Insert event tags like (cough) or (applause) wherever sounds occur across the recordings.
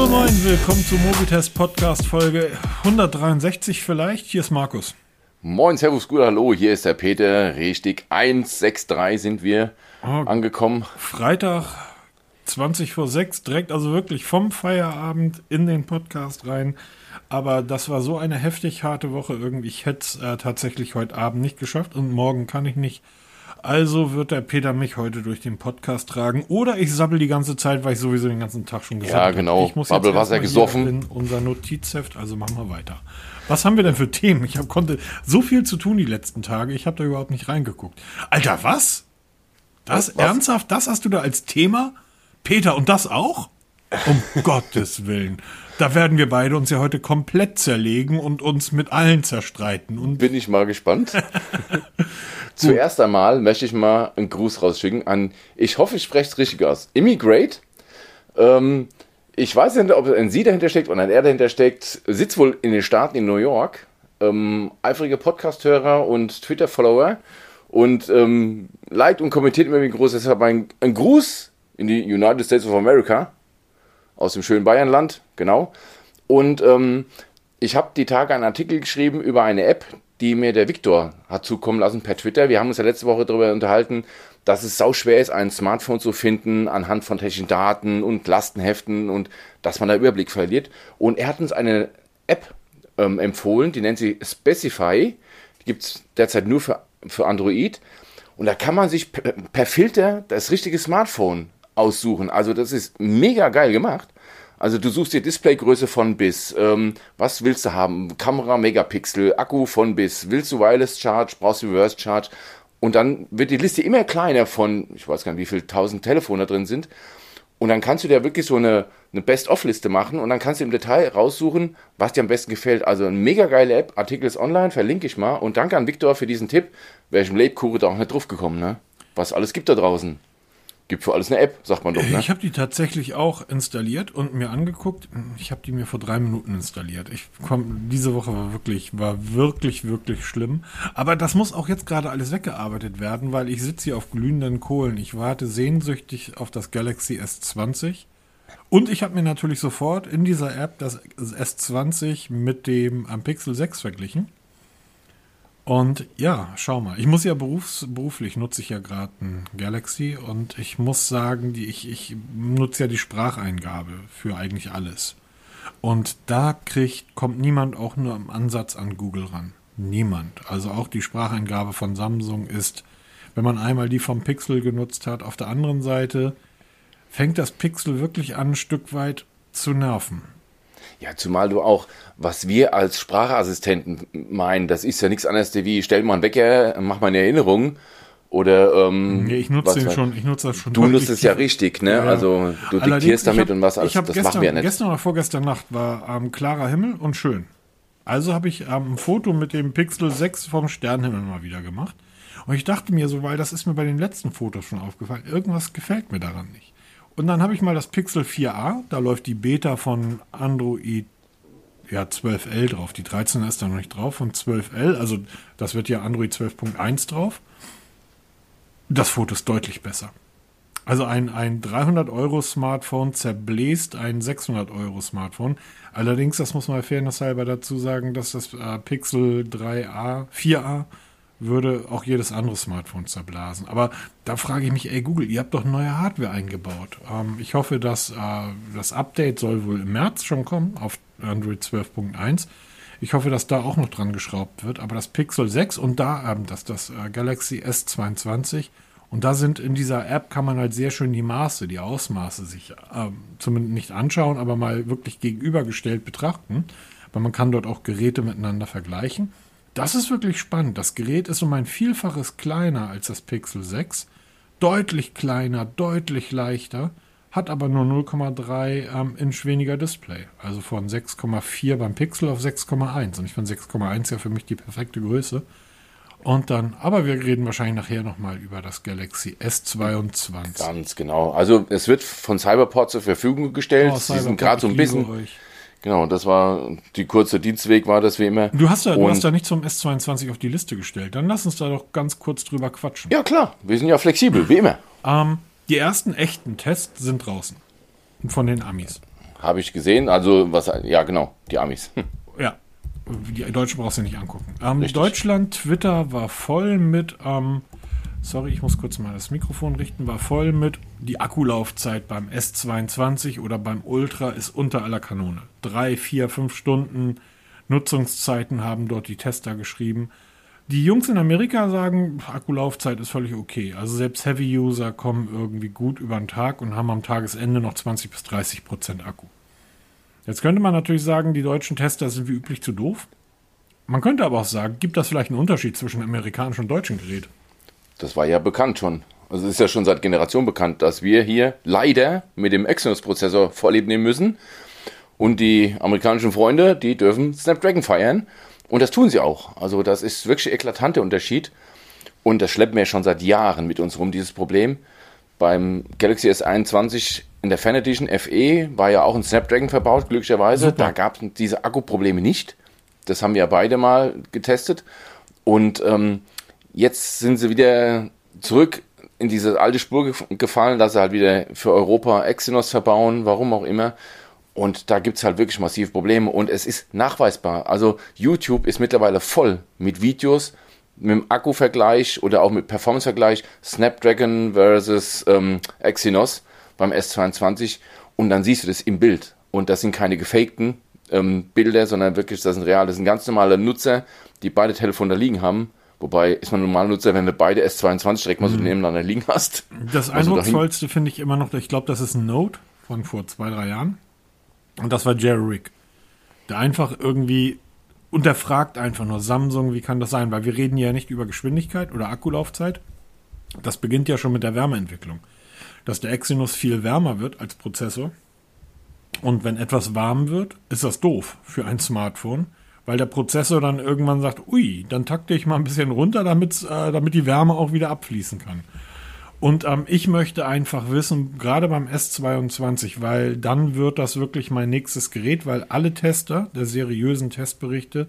Hallo moin, willkommen zum Mobitest Podcast Folge 163 vielleicht. Hier ist Markus. Moin, Servus, gut, hallo, hier ist der Peter. Richtig, 163 sind wir Oh, angekommen. Freitag 20 vor 6, direkt also wirklich vom Feierabend in den Podcast rein. Aber das war so eine heftig harte Woche irgendwie. Ich hätte es äh, tatsächlich heute Abend nicht geschafft und morgen kann ich nicht. Also wird der Peter mich heute durch den Podcast tragen. Oder ich sabbel die ganze Zeit, weil ich sowieso den ganzen Tag schon gesabbelt habe. genau. Ich muss jetzt Babbelwasser erstmal gesoffen. In unser Notizheft, also machen wir weiter. Was haben wir denn für Themen? Ich hab, konnte so viel zu tun die letzten Tage. Ich habe da überhaupt nicht reingeguckt. Alter, was? Das? Was? ernsthaft? Das hast du da als Thema? Peter, und das auch? Um (laughs) Gottes Willen. Da werden wir beide uns ja heute komplett zerlegen und uns mit allen zerstreiten. Und Bin ich mal gespannt. (laughs) (laughs) Zuerst einmal möchte ich mal einen Gruß rausschicken an, ich hoffe, ich spreche es richtig aus, Immigrate. Ähm, ich weiß nicht, ob ein Sie dahinter steckt oder ein Er dahinter steckt. Sitzt wohl in den Staaten in New York. Ähm, eifrige Podcast-Hörer und Twitter-Follower. Und ähm, liked und kommentiert immer wie groß. Deshalb ein, ein Gruß in die United States of America. Aus dem schönen Bayernland, genau. Und ähm, ich habe die Tage einen Artikel geschrieben über eine App, die mir der Viktor hat zukommen lassen per Twitter. Wir haben uns ja letzte Woche darüber unterhalten, dass es sau schwer ist, ein Smartphone zu finden anhand von technischen Daten und Lastenheften und dass man da Überblick verliert. Und er hat uns eine App ähm, empfohlen, die nennt sich Specify. Die gibt es derzeit nur für, für Android. Und da kann man sich per, per Filter das richtige Smartphone aussuchen. Also das ist mega geil gemacht. Also du suchst dir Displaygröße von bis, ähm, was willst du haben? Kamera, Megapixel, Akku von bis, willst du Wireless Charge, brauchst du Reverse Charge? Und dann wird die Liste immer kleiner von, ich weiß gar nicht, wie viele tausend Telefone da drin sind. Und dann kannst du dir wirklich so eine, eine Best-of-Liste machen und dann kannst du im Detail raussuchen, was dir am besten gefällt. Also eine mega geile App, Artikel ist online, verlinke ich mal. Und danke an Viktor für diesen Tipp. Wäre ich im Lebkuchen da auch nicht drauf gekommen, ne? Was alles gibt da draußen. Gibt für alles eine App, sagt man doch, ne? ich habe die tatsächlich auch installiert und mir angeguckt. Ich habe die mir vor drei Minuten installiert. Ich komm, diese Woche war wirklich, war wirklich, wirklich schlimm. Aber das muss auch jetzt gerade alles weggearbeitet werden, weil ich sitze hier auf glühenden Kohlen. Ich warte sehnsüchtig auf das Galaxy S20. Und ich habe mir natürlich sofort in dieser App das S20 mit dem am Pixel 6 verglichen. Und ja, schau mal. Ich muss ja berufs, beruflich nutze ich ja gerade ein Galaxy und ich muss sagen, die, ich, ich nutze ja die Spracheingabe für eigentlich alles. Und da kriegt, kommt niemand auch nur im Ansatz an Google ran. Niemand. Also auch die Spracheingabe von Samsung ist, wenn man einmal die vom Pixel genutzt hat, auf der anderen Seite fängt das Pixel wirklich an, ein Stück weit zu nerven. Ja, zumal du auch, was wir als Sprachassistenten meinen, das ist ja nichts anderes wie, stell mal einen Wecker, mach mal eine Erinnerung. Oder, ähm, Nee, ich nutze den schon, ich nutze das schon Du nutzt es ja richtig, ne? Ja. Also, du Allerdings, diktierst damit hab- und was alles. Das gestern, machen wir ja nicht. Gestern oder vorgestern Nacht war ähm, klarer Himmel und schön. Also habe ich ähm, ein Foto mit dem Pixel 6 vom Sternenhimmel mal wieder gemacht. Und ich dachte mir so, weil das ist mir bei den letzten Fotos schon aufgefallen, irgendwas gefällt mir daran nicht. Und dann habe ich mal das Pixel 4a, da läuft die Beta von Android ja, 12L drauf. Die 13 ist da noch nicht drauf von 12L, also das wird ja Android 12.1 drauf. Das Foto ist deutlich besser. Also ein, ein 300-Euro-Smartphone zerbläst ein 600-Euro-Smartphone. Allerdings, das muss man fairnesshalber dazu sagen, dass das äh, Pixel 3a, 4a würde auch jedes andere Smartphone zerblasen. Aber da frage ich mich, ey Google, ihr habt doch neue Hardware eingebaut. Ähm, ich hoffe, dass äh, das Update soll wohl im März schon kommen auf Android 12.1. Ich hoffe, dass da auch noch dran geschraubt wird. Aber das Pixel 6 und da ähm, das, das äh, Galaxy S22 und da sind in dieser App kann man halt sehr schön die Maße, die Ausmaße sich ähm, zumindest nicht anschauen, aber mal wirklich gegenübergestellt betrachten. Weil man kann dort auch Geräte miteinander vergleichen. Das ist wirklich spannend. Das Gerät ist um ein Vielfaches kleiner als das Pixel 6. Deutlich kleiner, deutlich leichter, hat aber nur 0,3 ähm, Inch weniger Display. Also von 6,4 beim Pixel auf 6,1. Und ich finde 6,1 ja für mich die perfekte Größe. Und dann, aber wir reden wahrscheinlich nachher nochmal über das Galaxy S22. Ganz genau. Also, es wird von Cyberport zur Verfügung gestellt. Oh, Sie sind gerade so ein bisschen. euch. Genau, das war die kurze Dienstweg, war das wie immer. Du hast ja, du hast ja nicht zum S22 auf die Liste gestellt. Dann lass uns da doch ganz kurz drüber quatschen. Ja, klar, wir sind ja flexibel, wie immer. Ähm, die ersten echten Tests sind draußen. Von den Amis. Habe ich gesehen. Also, was, ja, genau, die Amis. Hm. Ja, die Deutschen brauchst du nicht angucken. Ähm, Deutschland, Twitter war voll mit, ähm, sorry, ich muss kurz mal das Mikrofon richten, war voll mit, die Akkulaufzeit beim S22 oder beim Ultra ist unter aller Kanone. Drei, vier, fünf Stunden Nutzungszeiten haben dort die Tester geschrieben. Die Jungs in Amerika sagen, Akkulaufzeit ist völlig okay. Also selbst Heavy-User kommen irgendwie gut über den Tag und haben am Tagesende noch 20 bis 30 Prozent Akku. Jetzt könnte man natürlich sagen, die deutschen Tester sind wie üblich zu doof. Man könnte aber auch sagen, gibt das vielleicht einen Unterschied zwischen amerikanischen und deutschen Gerät? Das war ja bekannt schon. Also es ist ja schon seit Generationen bekannt, dass wir hier leider mit dem Exynos-Prozessor vorlieb nehmen müssen. Und die amerikanischen Freunde, die dürfen Snapdragon feiern. Und das tun sie auch. Also das ist wirklich ein eklatanter Unterschied. Und das schleppen wir schon seit Jahren mit uns rum, dieses Problem. Beim Galaxy S21 in der Fan Edition FE war ja auch ein Snapdragon verbaut, glücklicherweise. Super. Da gab es diese Akkuprobleme nicht. Das haben wir ja beide mal getestet. Und ähm, jetzt sind sie wieder zurück in diese alte Spur gefallen, dass sie halt wieder für Europa Exynos verbauen, warum auch immer. Und da gibt es halt wirklich massive Probleme und es ist nachweisbar. Also YouTube ist mittlerweile voll mit Videos, mit dem Akku-Vergleich oder auch mit Performance-Vergleich Snapdragon versus ähm, Exynos beim S22 und dann siehst du das im Bild. Und das sind keine gefakten ähm, Bilder, sondern wirklich, das sind real. Das sind ganz normale Nutzer, die beide Telefone da liegen haben. Wobei ist man normaler Nutzer, wenn du beide S22 direkt mal so mhm. nebeneinander liegen hast. Das Eindrucksvollste finde ich immer noch, ich glaube, das ist ein Note von vor zwei, drei Jahren. Und das war Jerry Rick. Der einfach irgendwie unterfragt einfach nur Samsung, wie kann das sein? Weil wir reden ja nicht über Geschwindigkeit oder Akkulaufzeit. Das beginnt ja schon mit der Wärmeentwicklung. Dass der Exynos viel wärmer wird als Prozessor. Und wenn etwas warm wird, ist das doof für ein Smartphone, weil der Prozessor dann irgendwann sagt, ui, dann takte ich mal ein bisschen runter, damit, äh, damit die Wärme auch wieder abfließen kann. Und ähm, ich möchte einfach wissen, gerade beim S22, weil dann wird das wirklich mein nächstes Gerät, weil alle Tester der seriösen Testberichte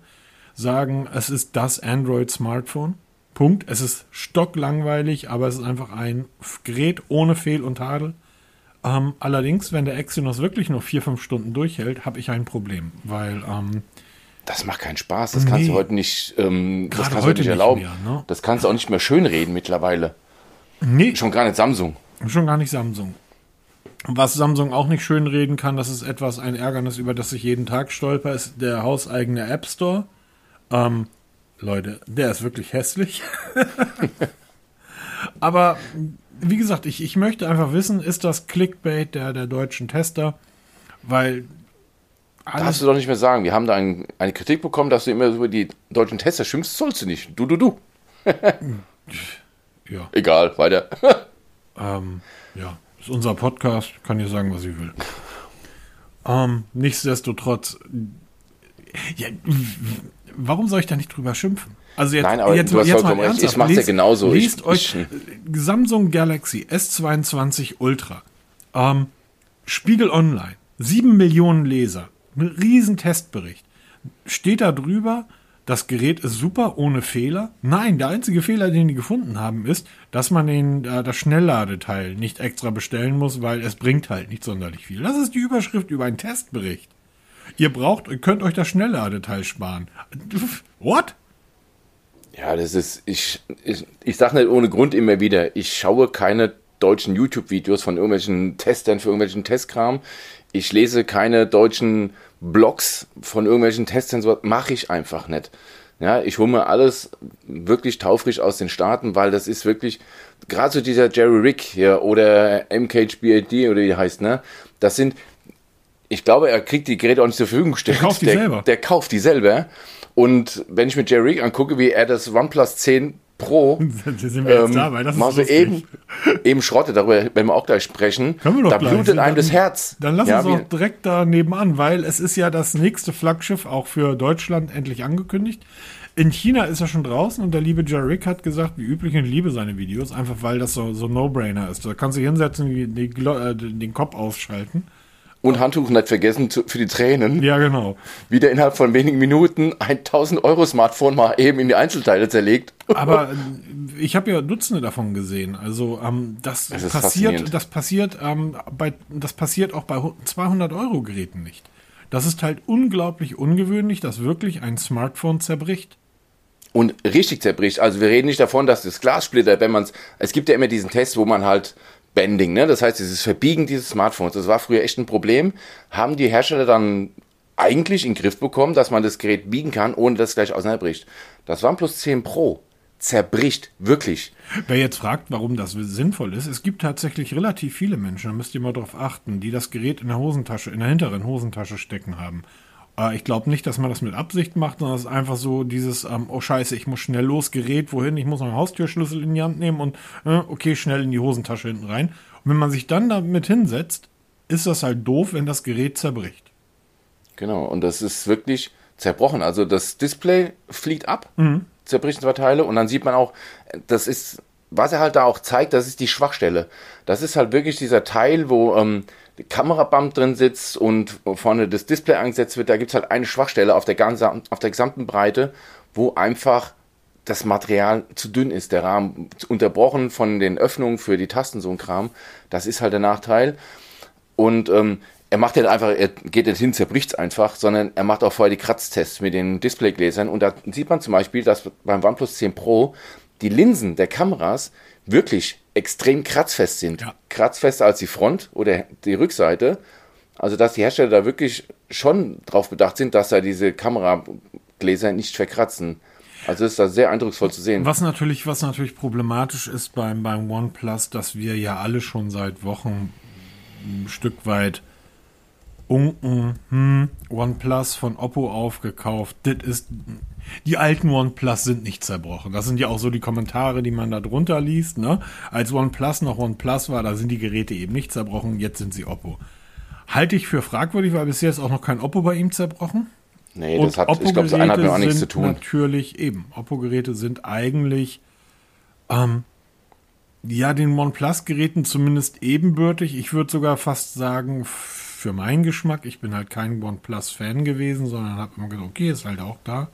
sagen, es ist das Android-Smartphone. Punkt. Es ist stocklangweilig, aber es ist einfach ein Gerät ohne Fehl und Tadel. Ähm, allerdings, wenn der Exynos wirklich nur vier, fünf Stunden durchhält, habe ich ein Problem, weil ähm, das macht keinen Spaß. Das nee, kannst du heute nicht, ähm, das kannst du heute nicht erlauben. Mehr, ne? Das kannst du auch nicht mehr schönreden mittlerweile. Nee. Schon gar nicht Samsung. Schon gar nicht Samsung. Was Samsung auch nicht schön reden kann, das ist etwas ein Ärgernis, über das ich jeden Tag stolper, ist der hauseigene App Store. Ähm, Leute, der ist wirklich hässlich. (laughs) Aber wie gesagt, ich, ich möchte einfach wissen, ist das Clickbait der, der deutschen Tester? Weil. Alles Darfst du doch nicht mehr sagen. Wir haben da ein, eine Kritik bekommen, dass du immer über die deutschen Tester schimpfst. Sollst du nicht. Du, du, du. (laughs) Ja. Egal, weiter. (laughs) ähm, ja, ist unser Podcast, kann ihr sagen, was ich will. Ähm, nichtsdestotrotz, ja, warum soll ich da nicht drüber schimpfen? Also jetzt, Nein, aber jetzt, du hast jetzt mal ernsthaft, ich mach's ja genauso. Liest ich, euch ich, Samsung Galaxy S22 Ultra, ähm, Spiegel Online, 7 Millionen Leser, ein riesen Testbericht. Steht da drüber, das Gerät ist super ohne Fehler. Nein, der einzige Fehler, den die gefunden haben, ist, dass man den, äh, das Schnellladeteil nicht extra bestellen muss, weil es bringt halt nicht sonderlich viel. Das ist die Überschrift über einen Testbericht. Ihr braucht, ihr könnt euch das Schnellladeteil sparen. (laughs) What? Ja, das ist, ich, ich, ich sage nicht ohne Grund immer wieder, ich schaue keine deutschen YouTube-Videos von irgendwelchen Testern für irgendwelchen Testkram. Ich lese keine deutschen Blogs von irgendwelchen Testern, so mache ich einfach nicht. Ja, ich hole mir alles wirklich taufrisch aus den Staaten, weil das ist wirklich, gerade so dieser Jerry Rick hier oder MKHBAD oder wie heißt, ne? Das sind, ich glaube, er kriegt die Geräte auch nicht zur Verfügung gestellt. Der kauft die der, selber. Der kauft die selber. Und wenn ich mir Jerry Rick angucke, wie er das OnePlus 10 Pro. (laughs) sind wir jetzt ähm, dabei. Das ist eben, eben Schrotte, darüber werden wir auch gleich sprechen. Können wir doch da gleich. blutet einem das Herz. Dann lass ja, uns doch direkt da nebenan, weil es ist ja das nächste Flaggschiff auch für Deutschland endlich angekündigt. In China ist er schon draußen und der liebe Jarek hat gesagt, wie üblich, ich liebe seine Videos, einfach weil das so, so No-Brainer ist. Da kannst du hinsetzen, die, die, äh, den Kopf ausschalten. Und Handtuch nicht vergessen zu, für die Tränen. Ja, genau. Wieder innerhalb von wenigen Minuten ein 1000 Euro Smartphone mal eben in die Einzelteile zerlegt. Aber (laughs) ich habe ja Dutzende davon gesehen. Also ähm, das, das passiert, das passiert, ähm, bei, das passiert auch bei 200 Euro Geräten nicht. Das ist halt unglaublich ungewöhnlich, dass wirklich ein Smartphone zerbricht. Und richtig zerbricht. Also wir reden nicht davon, dass das Glas splittert, wenn man es. Es gibt ja immer diesen Test, wo man halt Bending, ne? Das heißt, dieses Verbiegen dieses Smartphones, das war früher echt ein Problem. Haben die Hersteller dann eigentlich in den Griff bekommen, dass man das Gerät biegen kann, ohne dass es gleich auseinanderbricht. Das OnePlus 10 Pro zerbricht, wirklich. Wer jetzt fragt, warum das sinnvoll ist, es gibt tatsächlich relativ viele Menschen, da müsst ihr mal drauf achten, die das Gerät in der Hosentasche, in der hinteren Hosentasche stecken haben. Äh, ich glaube nicht, dass man das mit Absicht macht, sondern es ist einfach so dieses, ähm, oh scheiße, ich muss schnell los, Gerät, wohin, ich muss meinen Haustürschlüssel in die Hand nehmen und äh, okay, schnell in die Hosentasche hinten rein. Und wenn man sich dann damit hinsetzt, ist das halt doof, wenn das Gerät zerbricht. Genau, und das ist wirklich zerbrochen. Also das Display fliegt ab, mhm. zerbricht zwei Teile und dann sieht man auch, das ist, was er halt da auch zeigt, das ist die Schwachstelle. Das ist halt wirklich dieser Teil, wo ähm, die Kameraband drin sitzt und vorne das Display angesetzt wird. Da gibt es halt eine Schwachstelle auf der, ganzen, auf der gesamten Breite, wo einfach das Material zu dünn ist, der Rahmen unterbrochen von den Öffnungen für die Tasten, so ein Kram. Das ist halt der Nachteil. Und ähm, er macht ja einfach, er geht nicht hin, zerbricht es einfach, sondern er macht auch vorher die Kratztests mit den Displaygläsern. Und da sieht man zum Beispiel, dass beim OnePlus 10 Pro die Linsen der Kameras wirklich extrem kratzfest sind. Ja. Kratzfester als die Front oder die Rückseite. Also, dass die Hersteller da wirklich schon drauf bedacht sind, dass da diese Kameragläser nicht verkratzen. Also ist das sehr eindrucksvoll zu sehen. Was natürlich, was natürlich problematisch ist beim, beim OnePlus, dass wir ja alle schon seit Wochen ein Stück weit unken, hm, OnePlus von Oppo aufgekauft. Das ist, die alten OnePlus sind nicht zerbrochen. Das sind ja auch so die Kommentare, die man da drunter liest, ne? Als OnePlus noch OnePlus war, da sind die Geräte eben nicht zerbrochen, jetzt sind sie Oppo. Halte ich für fragwürdig, weil bisher ist auch noch kein Oppo bei ihm zerbrochen. Nee, das hat, ich glaube, das eine hat mir auch nichts zu tun. Natürlich eben. Oppo-Geräte sind eigentlich, ähm, ja, den OnePlus-Geräten zumindest ebenbürtig. Ich würde sogar fast sagen, für meinen Geschmack, ich bin halt kein OnePlus-Fan gewesen, sondern habe immer gesagt, okay, ist halt auch da.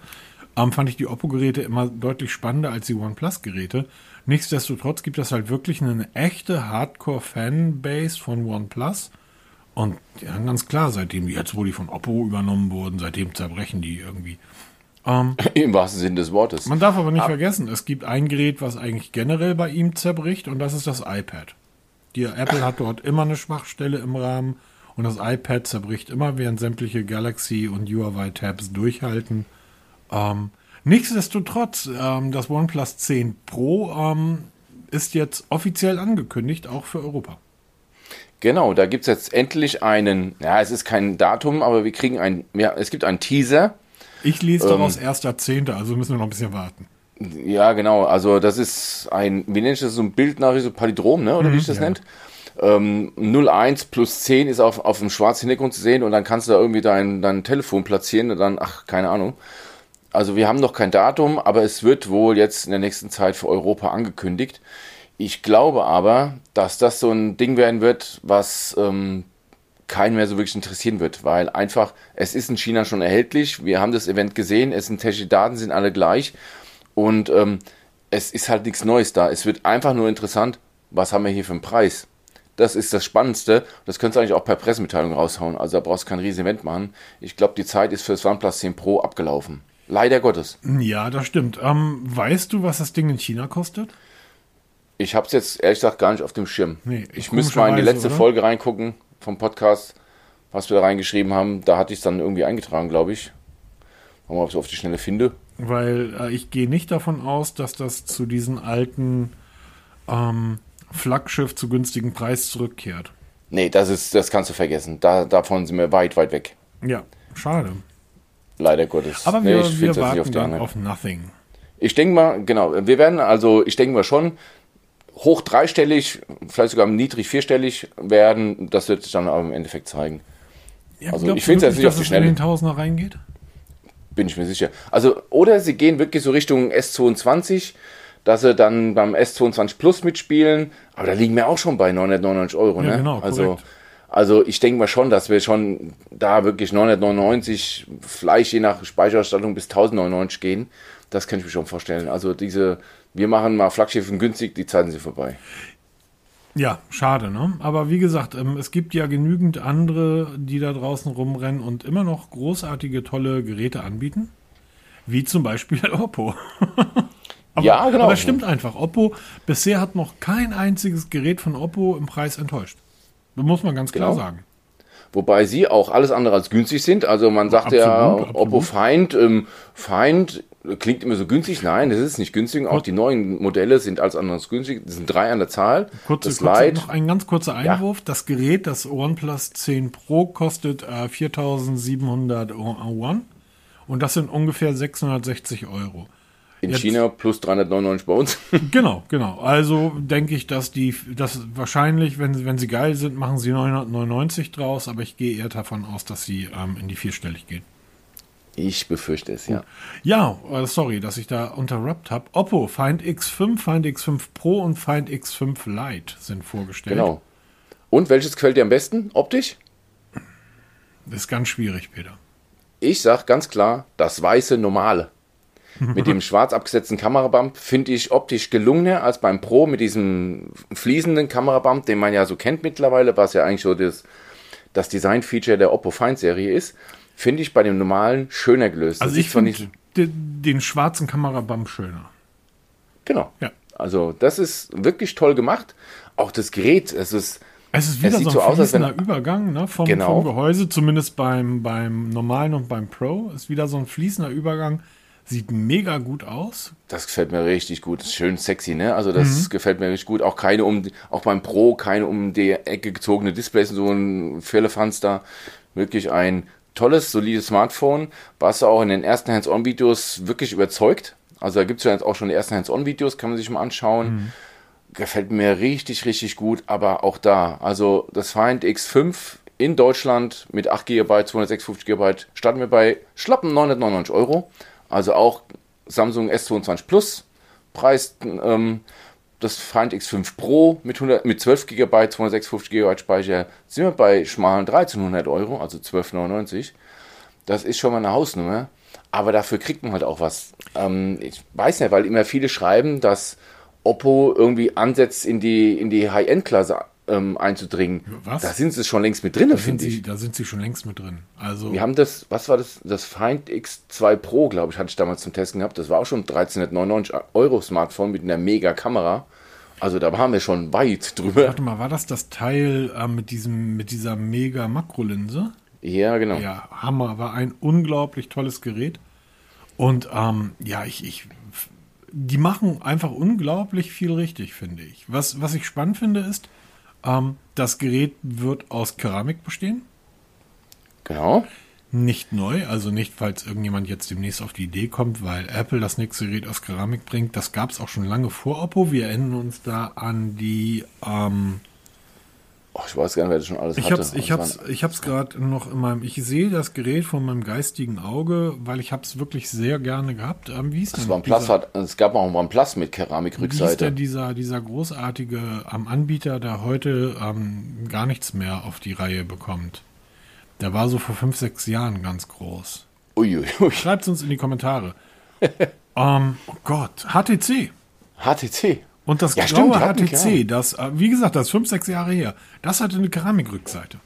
Ähm, fand ich die Oppo-Geräte immer deutlich spannender als die OnePlus-Geräte. Nichtsdestotrotz gibt es halt wirklich eine echte Hardcore-Fanbase von OnePlus. Und ja, ganz klar, seitdem jetzt, wo die von Oppo übernommen wurden, seitdem zerbrechen die irgendwie. Ähm, (laughs) Im wahrsten Sinne des Wortes. Man darf aber nicht aber vergessen, es gibt ein Gerät, was eigentlich generell bei ihm zerbricht, und das ist das iPad. Die Apple hat dort immer eine Schwachstelle im Rahmen. Und das iPad zerbricht immer, während sämtliche Galaxy und UI-Tabs durchhalten. Ähm, nichtsdestotrotz, ähm, das OnePlus 10 Pro ähm, ist jetzt offiziell angekündigt, auch für Europa. Genau, da gibt es jetzt endlich einen, ja, es ist kein Datum, aber wir kriegen ein, ja, es gibt einen Teaser. Ich lese daraus ähm, 1.10., also müssen wir noch ein bisschen warten. Ja, genau, also das ist ein, wie nenne ich das, so ein Bildnachricht, so Palindrom, ne, oder mhm, wie ich das ja. nennt? ähm, 01 plus 10 ist auf, auf dem schwarzen Hintergrund zu sehen und dann kannst du da irgendwie dein, dein Telefon platzieren und dann, ach, keine Ahnung. Also wir haben noch kein Datum, aber es wird wohl jetzt in der nächsten Zeit für Europa angekündigt. Ich glaube aber, dass das so ein Ding werden wird, was ähm, keinen mehr so wirklich interessieren wird, weil einfach, es ist in China schon erhältlich, wir haben das Event gesehen, es sind technische Daten, sind alle gleich und ähm, es ist halt nichts Neues da. Es wird einfach nur interessant, was haben wir hier für einen Preis? Das ist das Spannendste. Das könntest du eigentlich auch per Pressemitteilung raushauen. Also da brauchst du kein riesen Event machen. Ich glaube, die Zeit ist für das OnePlus 10 Pro abgelaufen. Leider Gottes. Ja, das stimmt. Ähm, weißt du, was das Ding in China kostet? Ich habe es jetzt ehrlich gesagt gar nicht auf dem Schirm. Nee, ich müsste mal in die letzte oder? Folge reingucken vom Podcast, was wir da reingeschrieben haben. Da hatte ich es dann irgendwie eingetragen, glaube ich. Mal, ob ich es auf die Schnelle finde. Weil äh, ich gehe nicht davon aus, dass das zu diesen alten ähm, Flaggschiff zu günstigen Preis zurückkehrt. Nee, das ist, das kannst du vergessen. Da, davon sind wir weit, weit weg. Ja, schade. Leider Gottes. Aber wir, nee, wir warten auf, dann auf Nothing. Ich denke mal, genau, wir werden also, ich denke mal schon, hoch dreistellig, vielleicht sogar niedrig vierstellig werden. Das wird sich dann aber im Endeffekt zeigen. Ja, also ich finde es jetzt nicht auf die Schnelle. in den reingeht? Bin ich mir sicher. Also, oder sie gehen wirklich so Richtung S22 dass sie dann beim S22 Plus mitspielen. Aber da liegen wir auch schon bei 999 Euro. Ja, ne? genau, also, also ich denke mal schon, dass wir schon da wirklich 999, vielleicht je nach Speicherausstattung bis 1099 gehen. Das kann ich mir schon vorstellen. Also diese wir machen mal Flaggschiffe günstig, die Zeiten sind vorbei. Ja, schade, ne? Aber wie gesagt, ähm, es gibt ja genügend andere, die da draußen rumrennen und immer noch großartige, tolle Geräte anbieten. Wie zum Beispiel (laughs) Oppo. aber, ja, genau. Aber es stimmt einfach. Oppo, bisher hat noch kein einziges Gerät von Oppo im Preis enttäuscht. Das muss man ganz klar Genau. sagen. Wobei sie auch alles andere als günstig sind. Also man sagt ja, Absolut, Oppo absolut. Feind, ähm, Feind klingt immer so günstig. Nein, das ist nicht günstig. Auch die neuen Modelle sind alles andere als günstig. Das sind drei an der Zahl. Kurze, das kurze, noch ein ganz kurzer Einwurf. Das Gerät, das OnePlus 10 Pro, kostet äh, 4700 Yuan. Und das sind ungefähr 660 Euro. In jetzt- China plus 399 bei uns. (laughs) Genau, genau. Also denke ich, dass die, das wahrscheinlich, wenn, wenn sie geil sind, machen sie 999 draus, aber ich gehe eher davon aus, dass sie ähm, in die vierstellig gehen. Ich befürchte es, ja. Ja, äh, sorry, dass ich da unterrupt habe. Oppo, Find X5, Find X5 Pro und Find X5 Lite sind vorgestellt. Genau. Und welches gefällt dir am besten optisch? Das ist ganz schwierig, Peter. Ich sag ganz klar, das weiße normale. Mit dem schwarz abgesetzten Kamerabump finde ich optisch gelungener als beim Pro mit diesem fließenden Kamerabump, den man ja so kennt mittlerweile, was ja eigentlich so das, das Design-Feature der Oppo Find-Serie ist. Finde ich bei dem normalen schöner gelöst. Also Das ich finde den, den schwarzen Kamerabump schöner. Genau. Ja. Also das ist wirklich toll gemacht. Auch das Gerät, es ist Es ist wieder sieht so ein so aus, fließender Übergang ne, vom, Genau. vom Gehäuse, zumindest beim, beim normalen und beim Pro. Ist wieder so ein fließender Übergang. Sieht mega gut aus. Das gefällt mir richtig gut. Ist schön sexy, ne? Also das Mhm. gefällt mir richtig gut. Auch keine um, auch beim Pro keine um die Ecke gezogene Displays, so ein Firlefanz da. Wirklich ein tolles, solides Smartphone, was auch in den ersten Hands-on-Videos wirklich überzeugt. Also da gibt es ja jetzt auch schon die ersten Hands-on-Videos, kann man sich mal anschauen. Mhm. Gefällt mir richtig, richtig gut, aber auch da. Also das Find X5 in Deutschland mit 8 GB, 256 GB starten wir bei schlappen 999 Euro. Also auch Samsung S22 Plus Preis, ähm, das Find X5 Pro mit, 100, mit 12 GB, 256 GB Speicher sind wir bei schmalen 1300 Euro, also 1299. Das ist schon mal eine Hausnummer. Aber dafür kriegt man halt auch was. Ähm, ich weiß nicht, weil immer viele schreiben, dass Oppo irgendwie ansetzt, in die, in die High-End-Klasse ähm, einzudringen. Was? Da sind sie schon längst mit drin, Da sind, finde sie, ich. da sind sie schon längst mit drin. Also Wir haben das, was war das? Das Find X2 Pro, glaube ich, hatte ich damals zum Testen gehabt. Das war auch schon 1399 Euro Smartphone mit einer mega Kamera. Also da waren wir schon weit drüber. warte mal, war das das Teil äh, mit, diesem, mit dieser mega Makrolinse? Ja, genau. Ja, Hammer, war ein unglaublich tolles Gerät. Und ähm, ja, ich, ich, die machen einfach unglaublich viel richtig, finde ich. Was, was ich spannend finde, ist, ähm, das Gerät wird aus Keramik bestehen. Genau. Nicht neu, also nicht, falls irgendjemand jetzt demnächst auf die Idee kommt, weil Apple das nächste Gerät aus Keramik bringt. Das gab es auch schon lange vor Oppo. Wir erinnern uns da an die ähm, Oh, ich weiß gar nicht, wer das schon alles Ich hatte. hab's, ich hab's, ich hab's gerade noch in meinem. Ich sehe das Gerät von meinem geistigen Auge, weil ich hab's wirklich sehr gerne gehabt. Ähm, wie hieß Das denn war ein Plus, hat, es gab auch einen OnePlus mit wie hieß Keramikrückseite. denn dieser, dieser großartige ähm, Anbieter, der heute ähm, gar nichts mehr auf die Reihe bekommt? Der war so vor fünf, sechs Jahren ganz groß. Uiuiui. (laughs) Schreibt's uns in die Kommentare. (laughs) ähm, oh Gott, HTC. HTC. Und das Ja, graue stimmt, HTC, das, äh, wie gesagt, das ist fünf, sechs Jahre her, das hatte eine Keramikrückseite.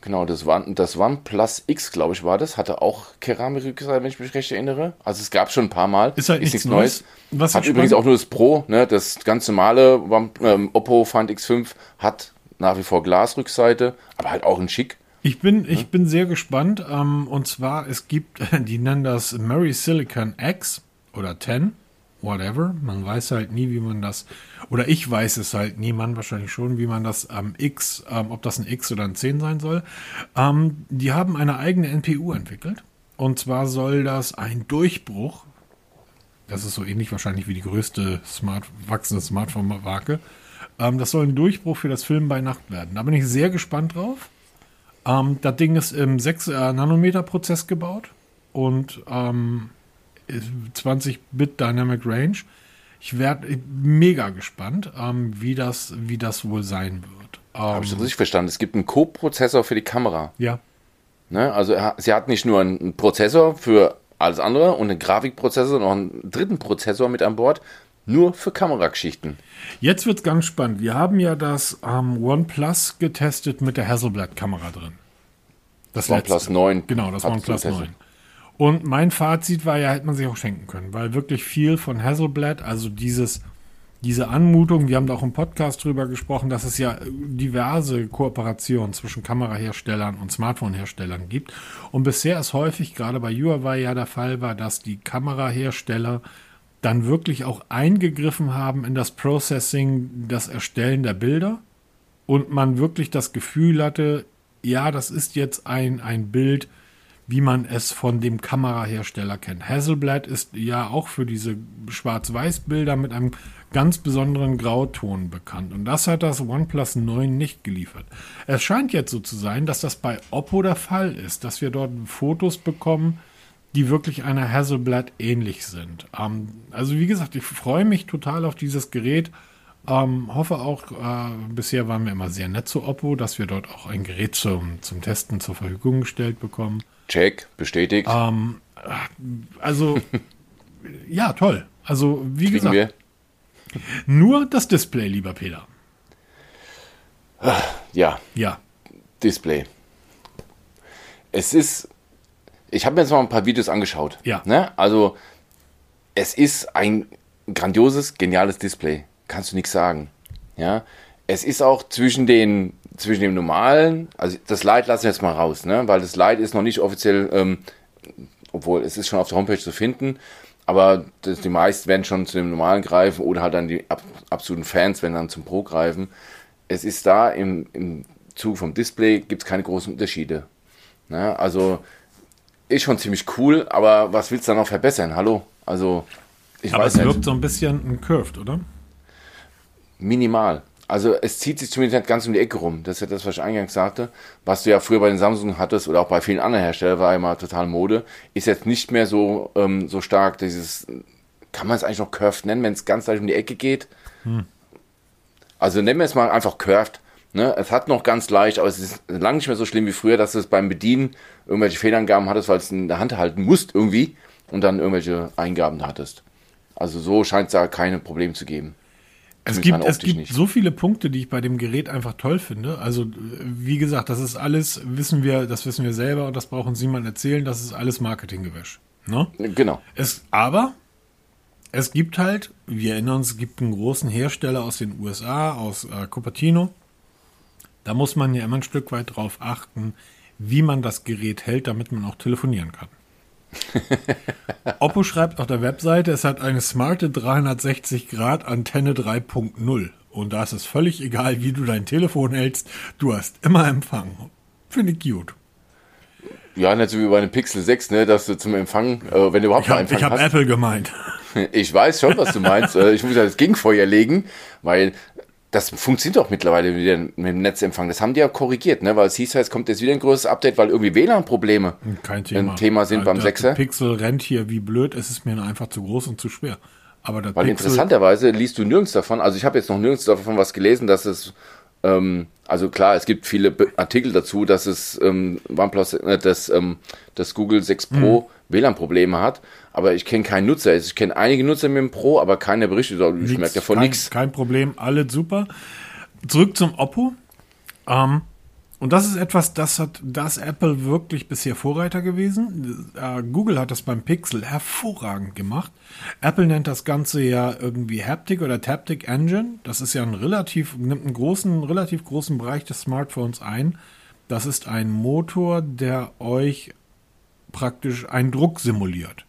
Genau, das, war, das OnePlus X, glaube ich, war das. Hatte auch Keramikrückseite, wenn ich mich recht erinnere. Also es gab schon ein paar Mal. Ist halt nichts Neues. Was hat übrigens spannend- auch nur das Pro, ne? Das ganz normale ähm, Oppo Find X5 hat nach wie vor Glasrückseite, aber halt auch in schick. Ich bin, ich bin sehr gespannt. Ähm, und zwar, es gibt, (laughs) die nennen das Mary Silicon X oder 10, whatever. Man weiß halt nie, wie man das, oder ich weiß es halt nie, man wahrscheinlich schon, wie man das am X, ähm, ob das ein X oder ein 10 sein soll. Ähm, die haben eine eigene NPU entwickelt. Und zwar soll das ein Durchbruch, das ist so ähnlich wahrscheinlich wie die größte Smart, wachsende Smartphone-Marke, ähm, das soll ein Durchbruch für das Filmen bei Nacht werden. Da bin ich sehr gespannt drauf. Ähm, das Ding ist im 6-Nanometer-Prozess gebaut und ähm, 20-Bit Dynamic Range. Ich werde mega gespannt, ähm, wie, das, wie das wohl sein wird. Habe ich das Ähm, richtig verstanden? Es gibt einen Co-Prozessor für die Kamera. ja, Ne? Also sie hat nicht nur einen Prozessor für alles andere und einen Grafikprozessor, noch einen dritten Prozessor mit an Bord, Nur für Kamerageschichten. Jetzt wird es ganz spannend. Wir haben ja das ähm, OnePlus getestet mit der Hasselblad-Kamera drin. Das OnePlus 9. Genau, das OnePlus 9. Und mein Fazit war ja, hätte man sich auch schenken können, weil wirklich viel von Hasselblad, also dieses, diese Anmutung, wir haben da auch im Podcast drüber gesprochen, dass es ja diverse Kooperationen zwischen Kameraherstellern und Smartphone-Herstellern gibt. Und bisher ist häufig, gerade bei Huawei ja der Fall war, dass die Kamerahersteller dann wirklich auch eingegriffen haben in das Processing, das Erstellen der Bilder und man wirklich das Gefühl hatte, ja, das ist jetzt ein, ein Bild, wie man es von dem Kamerahersteller kennt. Hasselblad ist ja auch für diese Schwarz-Weiß-Bilder mit einem ganz besonderen Grauton bekannt. Und das hat das OnePlus 9 nicht geliefert. Es scheint jetzt so zu sein, dass das bei Oppo der Fall ist, dass wir dort Fotos bekommen, die wirklich einer Hasselblad ähnlich sind. Ähm, also wie gesagt, ich freue mich total auf dieses Gerät. Ähm, hoffe auch, äh, bisher waren wir immer sehr nett zu Oppo, dass wir dort auch ein Gerät zum, zum Testen zur Verfügung gestellt bekommen. Check, bestätigt. Ähm, also, (laughs) ja, toll. Also, wie Kriegen gesagt, wir? nur das Display, lieber Peter. Ja. Ja. Display. Es ist, ich habe mir jetzt mal ein paar Videos angeschaut. Ja. Ne? Also, es ist ein grandioses, geniales Display. Kannst du nichts sagen. Ja. Es ist auch zwischen den zwischen dem normalen, also das Light lassen wir jetzt mal raus, ne? weil das Light ist noch nicht offiziell, ähm, obwohl es ist schon auf der Homepage zu finden, aber das, die meisten werden schon zu dem normalen greifen oder halt dann die ab, absoluten Fans werden dann zum Pro greifen. Es ist da im, im Zug vom Display gibt es keine großen Unterschiede. Ne? Also ist schon ziemlich cool, aber was willst du da noch verbessern? Hallo? Also ich aber weiß es wirkt so ein bisschen ein Curved, oder? Minimal. Also es zieht sich zumindest nicht ganz um die Ecke rum. Das ist ja das, was ich eingangs sagte. Was du ja früher bei den Samsung hattest oder auch bei vielen anderen Herstellern war immer total Mode. Ist jetzt nicht mehr so, ähm, so stark. Dieses, kann man es eigentlich noch curved nennen, wenn es ganz leicht um die Ecke geht? Hm. Also nennen wir es mal einfach curved. Ne? Es hat noch ganz leicht, aber es ist lange nicht mehr so schlimm wie früher, dass du es beim Bedienen irgendwelche Fehlangaben hattest, weil es in der Hand halten musst irgendwie und dann irgendwelche Eingaben hattest. Also so scheint es da keine Probleme zu geben. Es gibt, es gibt so viele Punkte, die ich bei dem Gerät einfach toll finde. Also, wie gesagt, das ist alles, wissen wir, das wissen wir selber und das brauchen Sie mal erzählen, das ist alles Marketinggewäsch. Ne? Genau. Es, aber es gibt halt, wir erinnern uns, es gibt einen großen Hersteller aus den USA, aus äh, Cupertino. Da muss man ja immer ein Stück weit drauf achten, wie man das Gerät hält, damit man auch telefonieren kann. (laughs) Oppo schreibt auf der Webseite, es hat eine smarte 360 Grad Antenne 3.0. Und da ist es völlig egal, wie du dein Telefon hältst. Du hast immer Empfang. Finde ich cute. Ja, nicht so wie bei einem Pixel 6, ne, dass du zum Empfang, äh, wenn du überhaupt ich hab, Empfang Ich habe Apple gemeint. (laughs) Ich weiß schon, was du meinst. Äh, ich muss ja das Gegenfeuer legen, weil das funktioniert doch mittlerweile wieder mit dem Netzempfang. Das haben die ja korrigiert, ne? weil es hieß ja, es kommt jetzt wieder ein größeres Update, weil irgendwie WLAN-Probleme Kein Thema. ein Thema sind beim 6er. Pixel rennt hier wie blöd, es ist mir einfach zu groß und zu schwer. Aber weil Pixel interessanterweise liest du nirgends davon, also ich habe jetzt noch nirgends davon was gelesen, dass es, ähm, also klar, es gibt viele Artikel dazu, dass es ähm, OnePlus, äh, das, ähm, das Google 6 Pro mhm. WLAN-Probleme hat, aber ich kenne keinen Nutzer. Ich kenne einige Nutzer mit dem Pro, aber keine Berichte. Ich merke davon nichts. Kein Problem, alle super. Zurück zum Oppo. Ähm, und das ist etwas, das hat das Apple wirklich bisher Vorreiter gewesen. Äh, Google hat das beim Pixel hervorragend gemacht. Apple nennt das Ganze ja irgendwie Haptic oder Taptic Engine. Das ist ja ein relativ, nimmt einen großen, relativ großen Bereich des Smartphones ein. Das ist ein Motor, der euch praktisch einen Druck simuliert.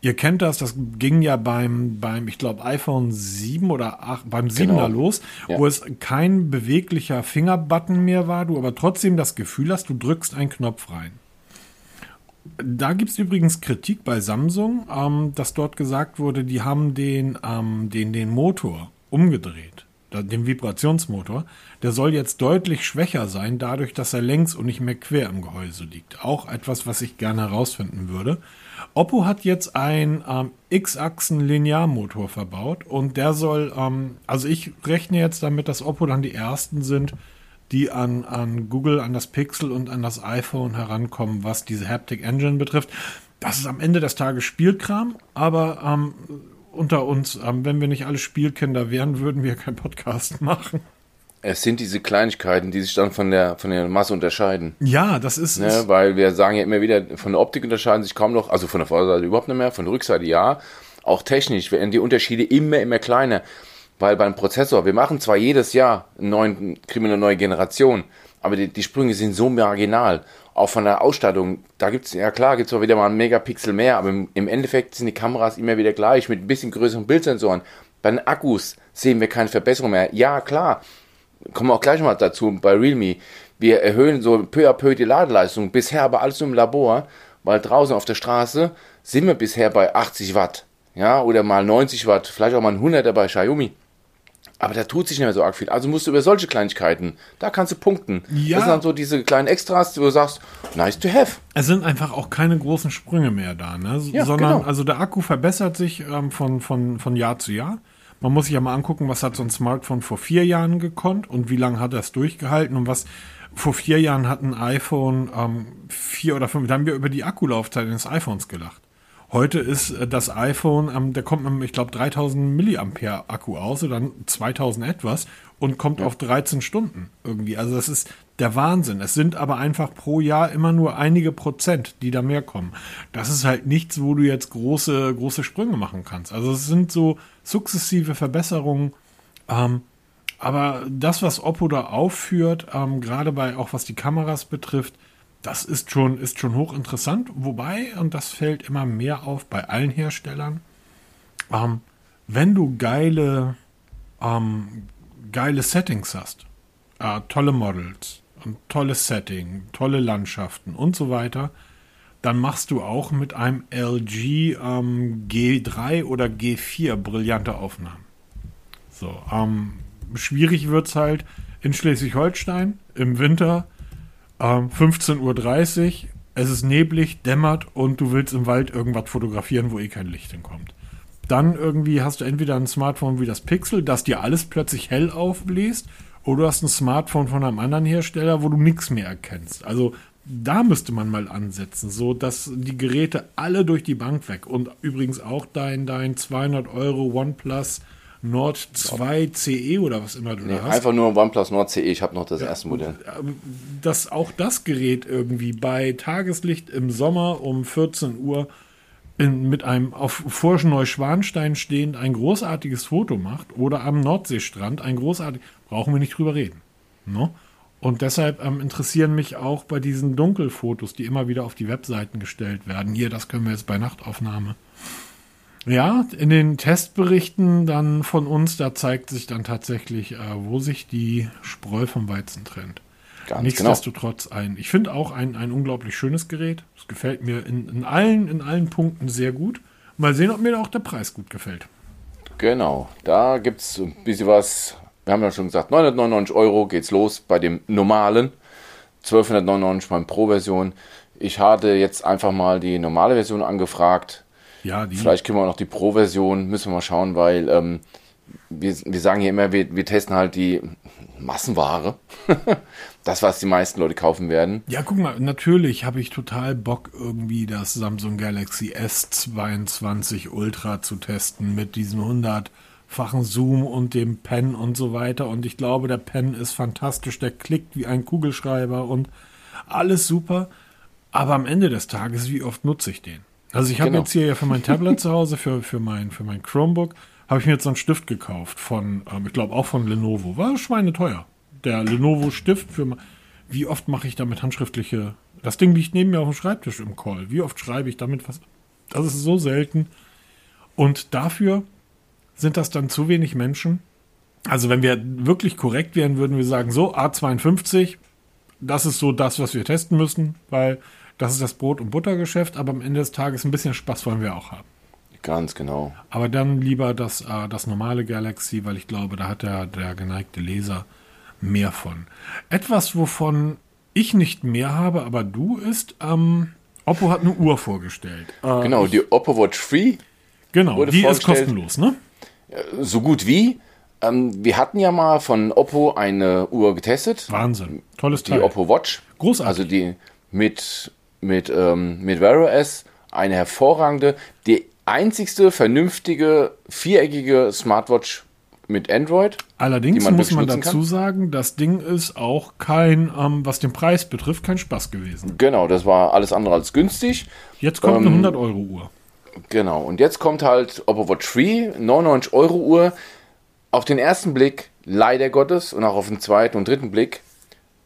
Ihr kennt das, das ging ja beim, beim ich glaube, iPhone 7 oder 8, beim 7er genau. los, ja. wo es kein beweglicher Fingerbutton mehr war, du aber trotzdem das Gefühl hast, du drückst einen Knopf rein. Da gibt es übrigens Kritik bei Samsung, ähm, dass dort gesagt wurde, die haben den, ähm, den, den Motor umgedreht dem Vibrationsmotor, der soll jetzt deutlich schwächer sein, dadurch, dass er längs und nicht mehr quer im Gehäuse liegt. Auch etwas, was ich gerne herausfinden würde. Oppo hat jetzt ein ähm, X-Achsen-Linearmotor verbaut und der soll, ähm, also ich rechne jetzt damit, dass Oppo dann die ersten sind, die an, an Google, an das Pixel und an das iPhone herankommen, was diese Haptic Engine betrifft. Das ist am Ende des Tages Spielkram, aber ähm, unter uns, ähm, wenn wir nicht alle Spielkinder wären, würden wir keinen Podcast (laughs) machen. Es sind diese Kleinigkeiten, die sich dann von der, von der Masse unterscheiden. Ja, das ist, Ne? ist Weil wir sagen ja immer wieder, von der Optik unterscheiden sich kaum noch, also von der Vorderseite überhaupt nicht mehr, von der Rückseite ja. Auch technisch werden die Unterschiede immer, immer kleiner. Weil beim Prozessor, wir machen zwar jedes Jahr einen neuen, kriegen wir eine neue Generation, aber die, die Sprünge sind so marginal. Auch von der Ausstattung, da gibt's ja klar, gibt's zwar wieder mal einen Megapixel mehr, aber im, im Endeffekt sind die Kameras immer wieder gleich, mit ein bisschen größeren Bildsensoren. Bei den Akkus sehen wir keine Verbesserung mehr. Ja, klar, kommen wir auch gleich mal dazu bei Realme. Wir erhöhen so peu à peu die Ladeleistung, bisher aber alles nur im Labor, weil draußen auf der Straße sind wir bisher bei 80 Watt. Ja, oder mal 90 Watt, vielleicht auch mal ein 100er bei Xiaomi. Aber da tut sich nicht mehr so arg viel. Also musst du über solche Kleinigkeiten, da kannst du punkten. Ja. Das sind dann so diese kleinen Extras, wo du sagst, nice to have. Es sind einfach auch keine großen Sprünge mehr da, ne? Ja, sondern genau. also der Akku verbessert sich ähm, von, von, von Jahr zu Jahr. Man muss sich ja mal angucken, was hat so ein Smartphone vor vier Jahren gekonnt und wie lange hat er es durchgehalten und was vor vier Jahren hat ein iPhone ähm, vier oder fünf, da haben wir über die Akkulaufzeit des iPhones gelacht. Heute ist äh, das iPhone, ähm, der kommt mit, ich glaube, 3000 Milliampere Akku aus oder 2000 etwas und kommt auf 13 Stunden irgendwie. Also das ist der Wahnsinn. Es sind aber einfach pro Jahr immer nur einige Prozent, die da mehr kommen. Das ist halt nichts, wo du jetzt große, große Sprünge machen kannst. Also es sind so sukzessive Verbesserungen. Ähm, aber das, was Oppo da aufführt, ähm, gerade bei auch was die Kameras betrifft, das ist schon, ist schon hochinteressant. Wobei, und das fällt immer mehr auf bei allen Herstellern, ähm, wenn du geile, ähm, geile Settings hast, äh, tolle Models, ein tolles Setting, tolle Landschaften und so weiter, dann machst du auch mit einem LG ähm, G3 oder G4 brillante Aufnahmen. So, ähm, schwierig wird es halt in Schleswig-Holstein im Winter, ähm, 15.30 Uhr, es ist neblig, dämmert und du willst im Wald irgendwas fotografieren, wo eh kein Licht hinkommt. Dann irgendwie hast du entweder ein Smartphone wie das Pixel, das dir alles plötzlich hell aufbläst, oder du hast ein Smartphone von einem anderen Hersteller, wo du nichts mehr erkennst. Also da müsste man mal ansetzen, so dass die Geräte alle durch die Bank weg und übrigens auch dein, dein 200 Euro OnePlus Nord 2 CE oder was immer du Nee, hast. einfach nur OnePlus Nord CE, ich habe noch das erste Modell. dass auch das Gerät irgendwie bei Tageslicht im Sommer um 14 Uhr in, mit einem auf Vorsch-Neuschwanstein stehend ein großartiges Foto macht oder am Nordseestrand ein großartig, brauchen wir nicht drüber reden. No? Und deshalb ähm, interessieren mich auch bei diesen Dunkelfotos, die immer wieder auf die Webseiten gestellt werden. Hier, das können wir jetzt bei Nachtaufnahme. Ja, in den Testberichten dann von uns, da zeigt sich dann tatsächlich, äh, wo sich die Spreu vom Weizen trennt. Ganz genau. Nichtsdestotrotz ein, ich finde auch ein, ein unglaublich schönes Gerät. Es gefällt mir in, in, allen, in allen Punkten sehr gut. Mal sehen, ob mir auch der Preis gut gefällt. Genau, da gibt es ein bisschen was wir haben ja schon gesagt, 999 Euro geht's los bei dem normalen, 1299 beim Pro-Version. Ich hatte jetzt einfach mal die normale Version angefragt. Ja, die. Vielleicht können wir auch noch die Pro-Version, müssen wir mal schauen, weil ähm, wir, wir sagen hier immer, wir, wir testen halt die Massenware. (laughs) das, was die meisten Leute kaufen werden. Ja, guck mal, natürlich habe ich total Bock, irgendwie das Samsung Galaxy S22 Ultra zu testen mit diesen 100 fachen Zoom und dem Pen und so weiter. Und ich glaube, der Pen ist fantastisch, der klickt wie ein Kugelschreiber und alles super. Aber am Ende des Tages, wie oft nutze ich den? Also ich habe genau. jetzt hier ja für mein Tablet zu Hause, für, für, mein, für mein Chromebook, habe ich mir jetzt so einen Stift gekauft von, ähm, ich glaube auch von Lenovo. War schweineteuer. Der Lenovo Stift für, wie oft mache ich damit handschriftliche, das Ding liegt neben mir auf dem Schreibtisch im Call. Wie oft schreibe ich damit was? Das ist so selten. Und dafür sind das dann zu wenig Menschen. Also wenn wir wirklich korrekt wären, würden wir sagen, so A52, das ist so das, was wir testen müssen, weil das ist das Brot- und Buttergeschäft, aber am Ende des Tages ein bisschen Spaß wollen wir auch haben. Ganz genau. Aber dann lieber das, äh, das normale Galaxy, weil ich glaube, da hat der, der geneigte Leser mehr von. Etwas, wovon ich nicht mehr habe, aber du ist, ähm, Oppo hat eine Uhr vorgestellt. Äh, Genau, die Oppo Watch 3 genau, die ist kostenlos, ne? So gut wie. Ähm, wir hatten ja mal von Oppo eine Uhr getestet, Wahnsinn. Tolles die Teil. Oppo Watch. Großartig. Also die mit, mit, ähm, mit Wear OS, eine hervorragende. Die einzigste vernünftige viereckige Smartwatch mit Android. Allerdings man muss man dazu kann. sagen, das Ding ist auch kein, ähm, was den Preis betrifft, kein Spaß gewesen. Genau, das war alles andere als günstig. Jetzt kommt ähm, eine 100 Euro Uhr. Genau, und jetzt kommt halt Oppo Watch 3, 99 Euro Uhr. Auf den ersten Blick, leider Gottes, und auch auf den zweiten und dritten Blick,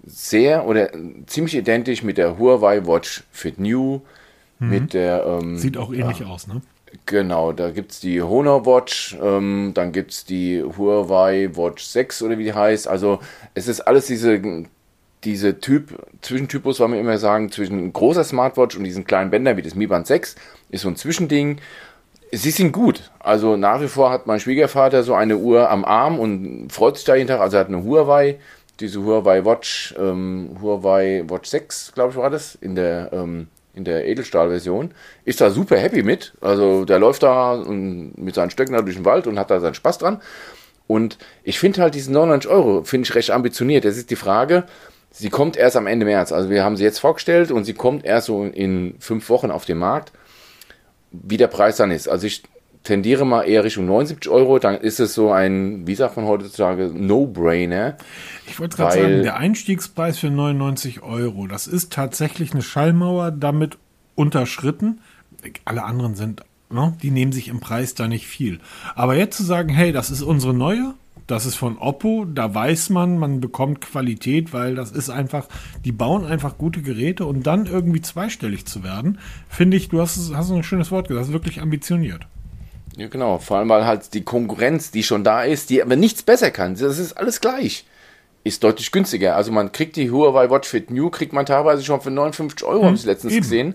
sehr oder ziemlich identisch mit der Huawei Watch Fit New. Mhm. Mit der. Ähm, Sieht auch ähnlich ja, aus, ne? Genau, da gibt es die Honor Watch, ähm, dann gibt es die Huawei Watch 6 oder wie die heißt. Also es ist alles diese, diese Typ, Zwischentypus, wollen wir immer sagen, zwischen großer Smartwatch und diesen kleinen Bändern wie das Mi Band 6, ist so ein Zwischending. Sie sind gut. Also nach wie vor hat mein Schwiegervater so eine Uhr am Arm und freut sich da jeden Tag. Also er hat eine Huawei, diese Huawei Watch, ähm, Huawei Watch 6, glaube ich, war das, in der ähm, in der Edelstahlversion, ist da super happy mit. Also der läuft da mit seinen Stöcken da durch den Wald und hat da seinen Spaß dran. Und ich finde halt diesen 99 Euro, finde ich recht ambitioniert. Das ist die Frage, sie kommt erst am Ende März. Also wir haben sie jetzt vorgestellt und sie kommt erst so in fünf Wochen auf den Markt, wie der Preis dann ist. Also ich tendiere mal eher Richtung 79 Euro, dann ist es so ein, wie sagt man heutzutage, No-Brainer. Ich wollte gerade sagen, der Einstiegspreis für 99 Euro, das ist tatsächlich eine Schallmauer damit unterschritten. Alle anderen sind, ne, die nehmen sich im Preis da nicht viel. Aber jetzt zu sagen, hey, das ist unsere neue, das ist von Oppo, da weiß man, man bekommt Qualität, weil das ist einfach, die bauen einfach gute Geräte und dann irgendwie zweistellig zu werden, finde ich, du hast, hast ein schönes Wort gesagt, das ist wirklich ambitioniert. Ja, genau. Vor allem, weil halt die Konkurrenz, die schon da ist, die aber nichts besser kann, das ist alles gleich, ist deutlich günstiger. Also man kriegt die Huawei Watch Fit New, kriegt man teilweise schon für 59 Euro, hm, habe ich letztens eben. gesehen,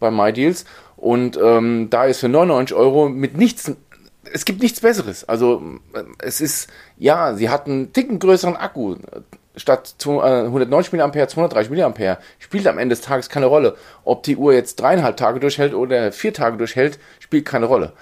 bei MyDeals. Und ähm, da ist für 99 Euro mit nichts, es gibt nichts Besseres. Also es ist, ja, sie hat einen dicken größeren Akku. Statt 190 mAh, 230 mAh. Spielt am Ende des Tages keine Rolle. Ob die Uhr jetzt dreieinhalb Tage durchhält oder vier Tage durchhält, spielt keine Rolle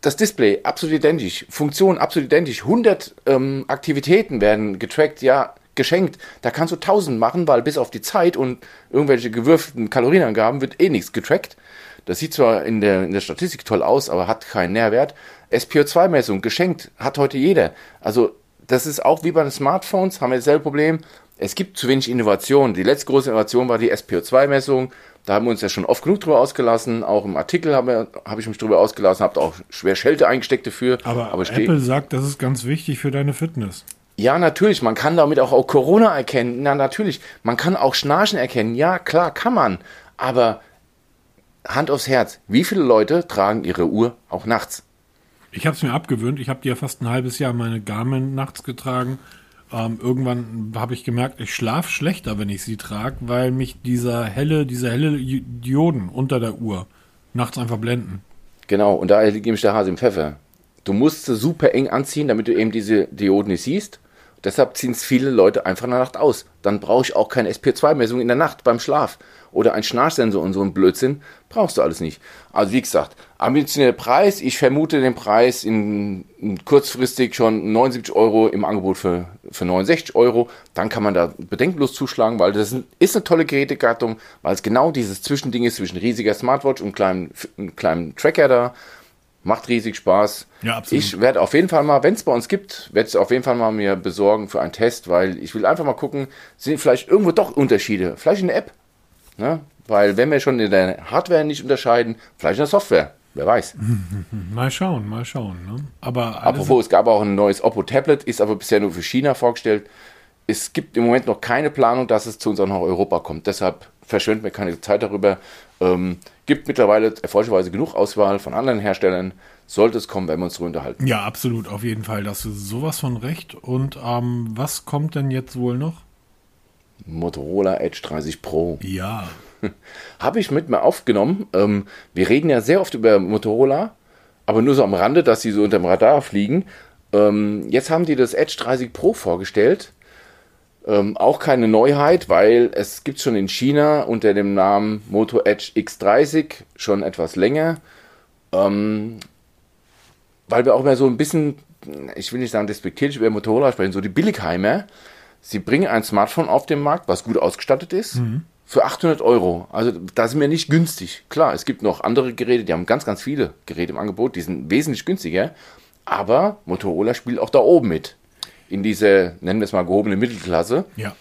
das Display absolut identisch, Funktion absolut identisch, 100 ähm, Aktivitäten werden getrackt, ja, geschenkt. Da kannst du 1000 machen, weil bis auf die Zeit und irgendwelche gewürfelten Kalorienangaben wird eh nichts getrackt. Das sieht zwar in der, in der Statistik toll aus, aber hat keinen Nährwert. SPO2-Messung, geschenkt, hat heute jeder. Also, das ist auch wie bei den Smartphones, haben wir dasselbe Problem. Es gibt zu wenig Innovation. Die letzte große Innovation war die SPO2-Messung. Da haben wir uns ja schon oft genug drüber ausgelassen. Auch im Artikel habe hab ich mich drüber ausgelassen, habe auch schwer Schelte eingesteckt dafür. Aber, aber Apple sagt, das ist ganz wichtig für deine Fitness. Ja, natürlich. Man kann damit auch, auch Corona erkennen. Na, natürlich. Man kann auch Schnarchen erkennen. Ja, klar, kann man. Aber Hand aufs Herz. Wie viele Leute tragen ihre Uhr auch nachts? Ich habe es mir abgewöhnt. Ich habe die ja fast ein halbes Jahr meine Garmin nachts getragen. Ähm, irgendwann habe ich gemerkt, ich schlafe schlechter, wenn ich sie trage, weil mich dieser helle, diese helle Dioden unter der Uhr nachts einfach blenden. Genau, und da liegt nämlich der Hase im Pfeffer. Du musst sie super eng anziehen, damit du eben diese Dioden nicht siehst. Deshalb ziehen es viele Leute einfach in der Nacht aus. Dann brauche ich auch keine SP2-Messung in der Nacht beim Schlaf oder ein Schnarchsensor und so ein Blödsinn, brauchst du alles nicht. Also wie gesagt, ambitionierter Preis, ich vermute den Preis in, in, kurzfristig schon 79 Euro im Angebot für, für 69 Euro, dann kann man da bedenkenlos zuschlagen, weil das ist eine tolle Gerätegattung, weil es genau dieses Zwischending ist zwischen riesiger Smartwatch und kleinem, kleinem Tracker da. Macht riesig Spaß. Ja, absolut. Ich werde auf jeden Fall mal, wenn es bei uns gibt, werde es auf jeden Fall mal mir besorgen für einen Test, weil ich will einfach mal gucken, sind vielleicht irgendwo doch Unterschiede. Vielleicht in der App. Ne? Weil wenn wir schon in der Hardware nicht unterscheiden, vielleicht in der Software. Wer weiß. (laughs) Mal schauen, mal schauen. Ne? Aber Apropos, es gab auch ein neues Oppo-Tablet, ist aber bisher nur für China vorgestellt. Es gibt im Moment noch keine Planung, dass es zu uns auch nach Europa kommt. Deshalb verschwenden wir keine Zeit darüber. Ähm, gibt mittlerweile erfreulicherweise genug Auswahl von anderen Herstellern. Sollte es kommen, werden wir uns darüber unterhalten. Ja, absolut, auf jeden Fall. Das ist sowas von recht. Und ähm, was kommt denn jetzt wohl noch? Motorola Edge 30 Pro. Ja. (laughs) Habe ich mit mir aufgenommen. Ähm, wir reden ja sehr oft über Motorola, aber nur so am Rande, dass sie so unter dem Radar fliegen. Ähm, jetzt haben die das Edge 30 Pro vorgestellt. Ähm, auch keine Neuheit, weil es gibt schon in China unter dem Namen Moto Edge X30 schon etwas länger. Ähm, weil wir auch mehr so ein bisschen, ich will nicht sagen despektierlich über Motorola sprechen, so die Billigheimer Sie bringen ein Smartphone auf den Markt, was gut ausgestattet ist. Mhm. für 800 Euro. Also da sind wir nicht günstig. Klar, es gibt noch andere Geräte, die haben ganz, ganz viele Geräte im Angebot, die sind wesentlich günstiger. Aber Motorola spielt auch da oben mit. In diese, nennen wir es mal, gehobene Mittelklasse. Ja.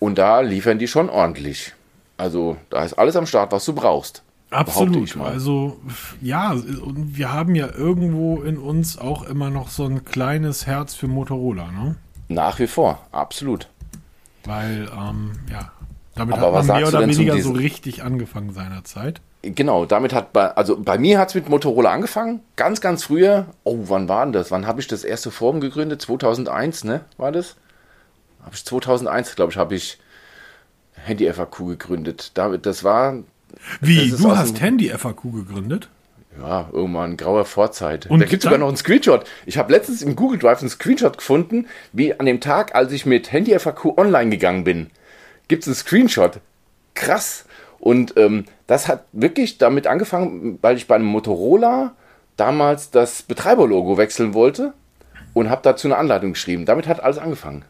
Und da liefern die schon ordentlich. Also da ist alles am Start, was du brauchst. Absolut. Also ja, und wir haben ja irgendwo in uns auch immer noch so ein kleines Herz für Motorola, ne? Nach wie vor, absolut. Weil, ähm, ja, damit Aber hat man mehr oder weniger so richtig angefangen seinerzeit. Genau, damit hat bei, also bei mir hat es mit Motorola angefangen, ganz, ganz früher. Oh, wann war denn das? Wann habe ich das erste Forum gegründet? 2001, ne? War das? Habe ich 2001, glaube ich, habe ich Handy FAQ gegründet. Damit, das war Wie, Das du hast dem- Handy-FAQ gegründet? Ja irgendwann grauer Vorzeit. Und da gibt es sogar noch einen Screenshot. Ich habe letztens im Google Drive einen Screenshot gefunden, wie an dem Tag, als ich mit Handy FAQ online gegangen bin. Gibt es einen Screenshot? Krass. Und ähm, das hat wirklich damit angefangen, weil ich bei einem Motorola damals das Betreiberlogo wechseln wollte und habe dazu eine Anleitung geschrieben. Damit hat alles angefangen.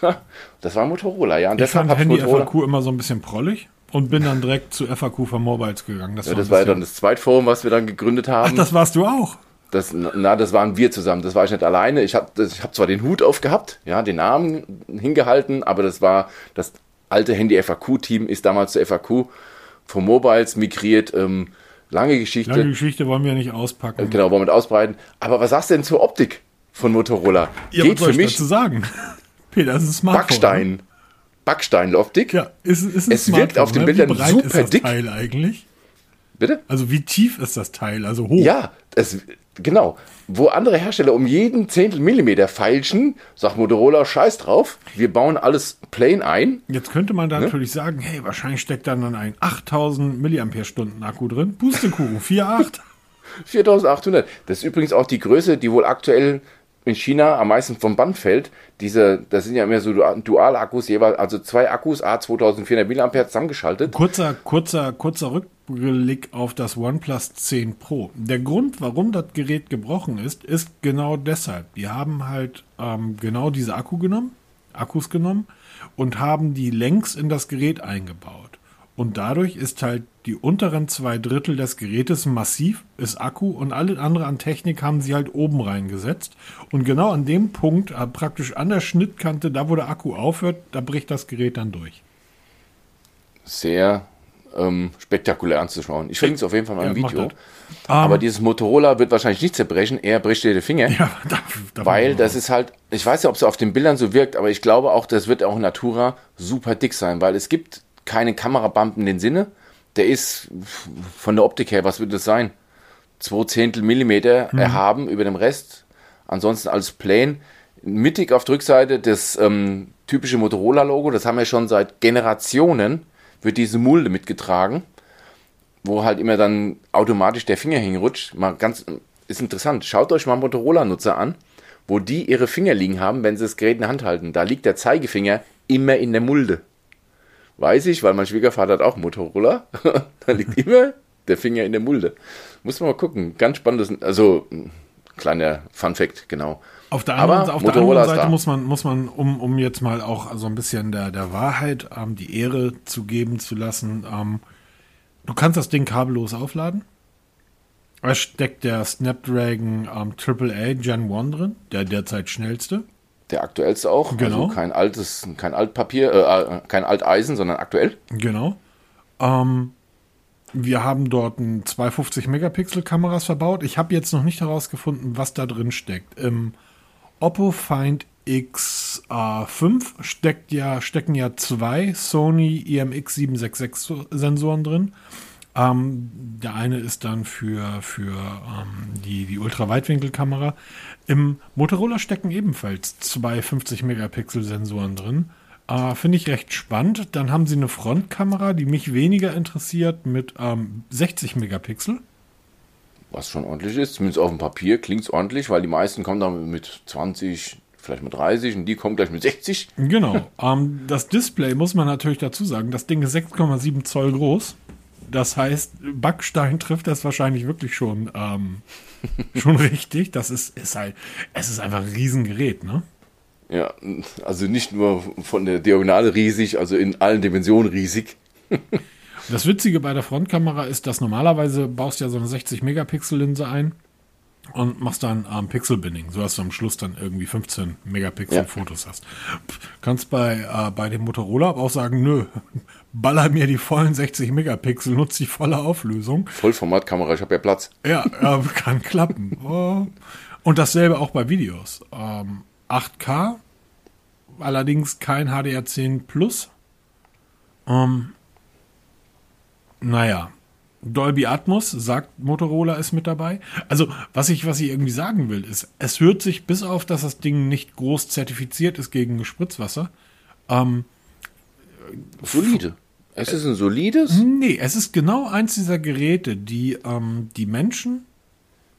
(laughs) das war Motorola, ja. Und Ich fand Motorola- Handy-FAQ immer so ein bisschen prollig und bin dann direkt zu FAQ von Mobiles gegangen. Das, Ja, war, das war ja dann das Zweitforum, was wir dann gegründet haben. Ach, das warst du auch. Das, na, das waren wir zusammen. Das war ich nicht alleine. Ich habe ich hab zwar den Hut aufgehabt, ja, den Namen hingehalten, aber das war das alte Handy-FAQ-Team ist damals zur FAQ von Mobiles migriert. Ähm, lange Geschichte. Lange Geschichte wollen wir nicht auspacken. Genau, wollen wir mit ausbreiten. Aber was sagst du denn zur Optik von Motorola? Ja, Geht was soll für ich mich dazu sagen? (laughs) Peter, das ist Smartphone. Backstein. Backstein-Optik. Ja, ist, ist ein Es wirkt auf den ne? Bildern Wie breit super ist das dick. Teil eigentlich? Bitte? Also wie tief ist das Teil? Also hoch. Ja, es, genau. Wo andere Hersteller um jeden Zehntel Millimeter feilschen, sagt Motorola, scheiß drauf. Wir bauen alles plain ein. Jetzt könnte man da Ne? natürlich sagen, hey, wahrscheinlich steckt dann dann ein 8000 mAh Akku drin. Pustekuchen, 4,8. 4800. (laughs) Das ist übrigens auch die Größe, die wohl aktuell in China am meisten vom Band fällt. Diese, das sind ja mehr so Du- Dual-Akkus, jeweils, also zwei Akkus, A 2400 mAh zusammengeschaltet. Kurzer, kurzer, kurzer Rückblick auf das OnePlus 10 Pro. Der Grund, warum das Gerät gebrochen ist, ist genau deshalb. Die haben halt ähm, genau diese Akku genommen, Akkus genommen und haben die längs in das Gerät eingebaut. Und dadurch ist halt die unteren zwei Drittel des Gerätes massiv, ist Akku und alle andere an Technik haben sie halt oben reingesetzt. Und genau an dem Punkt, äh, praktisch an der Schnittkante, da wo der Akku aufhört, da bricht das Gerät dann durch. Sehr ähm, spektakulär anzuschauen. Ich verlinke es auf jeden Fall mal im Ja, mach Video. Aber dieses Motorola wird wahrscheinlich nicht zerbrechen, eher bricht dir den Finger. Ja, (laughs) da, da Weil das ist halt, ich weiß ja, ob es auf den Bildern so wirkt, aber ich glaube auch, das wird auch in Natura super dick sein, weil es gibt keine Kamerabump in den Sinne. Der ist von der Optik her, was wird das sein? Zwei Zehntel Millimeter erhaben über dem Rest. Ansonsten alles plain. Mittig auf der Rückseite das ähm, typische Motorola-Logo, das haben wir schon seit Generationen, wird diese Mulde mitgetragen, wo halt immer dann automatisch der Finger hinrutscht. Mal ganz, ist interessant. Schaut euch mal Motorola-Nutzer an, wo die ihre Finger liegen haben, wenn sie das Gerät in der Hand halten. Da liegt der Zeigefinger immer in der Mulde. Weiß ich, weil mein Schwiegervater hat auch Motorola. (laughs) da liegt immer der Finger in der Mulde. Muss man mal gucken. Ganz spannendes, also ein kleiner Fun-Fact, genau. Auf der anderen, auf der anderen Seite da. muss man, muss man um, um jetzt mal auch so ein bisschen der, der Wahrheit ähm, die Ehre zu geben zu lassen, ähm, du kannst das Ding kabellos aufladen. Es steckt der Snapdragon ähm, AAA Gen 1 drin, der derzeit schnellste. Der aktuellste auch. Genau. Also kein altes, kein Altpapier, äh, kein Alteisen, sondern aktuell. Genau. Ähm, wir haben dort ein 250 Megapixel Kameras verbaut. Ich habe jetzt noch nicht herausgefunden, was da drin steckt. Im Oppo Find X5 steckt ja, stecken ja zwei Sony IMX 766 Sensoren drin. Ähm, der eine ist dann für, für ähm, die, die Ultraweitwinkelkamera. Im Motorola stecken ebenfalls zwei 50 Megapixel Sensoren drin. Äh, Finde ich recht spannend. Dann haben sie eine Frontkamera, die mich weniger interessiert, mit ähm, 60 Megapixel. Was schon ordentlich ist. Zumindest auf dem Papier klingt es ordentlich, weil die meisten kommen dann mit 20, vielleicht mit 30 und die kommen gleich mit 60. Genau. (laughs) ähm, das Display muss man natürlich dazu sagen. Das Ding ist 6,7 Zoll groß. Das heißt, Backstein trifft das wahrscheinlich wirklich schon, ähm, (laughs) schon richtig. Das ist, ist halt, es ist einfach ein Riesengerät, ne? Ja, also nicht nur von der Diagonale riesig, also in allen Dimensionen riesig. (laughs) das Witzige bei der Frontkamera ist, dass normalerweise baust du ja so eine 60-Megapixel-Linse ein und machst dann ähm, Pixel-Binning, so dass du am Schluss dann irgendwie 15 Megapixel ja. Fotos hast. Pff, kannst bei, äh, bei dem Motorola auch sagen, nö, baller mir die vollen 60 Megapixel, nutze die volle Auflösung. Vollformatkamera, ich habe ja Platz. Ja, äh, kann klappen. Oh. Und dasselbe auch bei Videos. Ähm, 8K, allerdings kein HDR10 Plus. Ähm, naja, Dolby Atmos, sagt Motorola, ist mit dabei. Also, was ich, was ich irgendwie sagen will, ist, es hört sich bis auf, dass das Ding nicht groß zertifiziert ist gegen Spritzwasser. Ähm, Solide. Es ist ein solides? Nee, es ist genau eins dieser Geräte, die ähm, die Menschen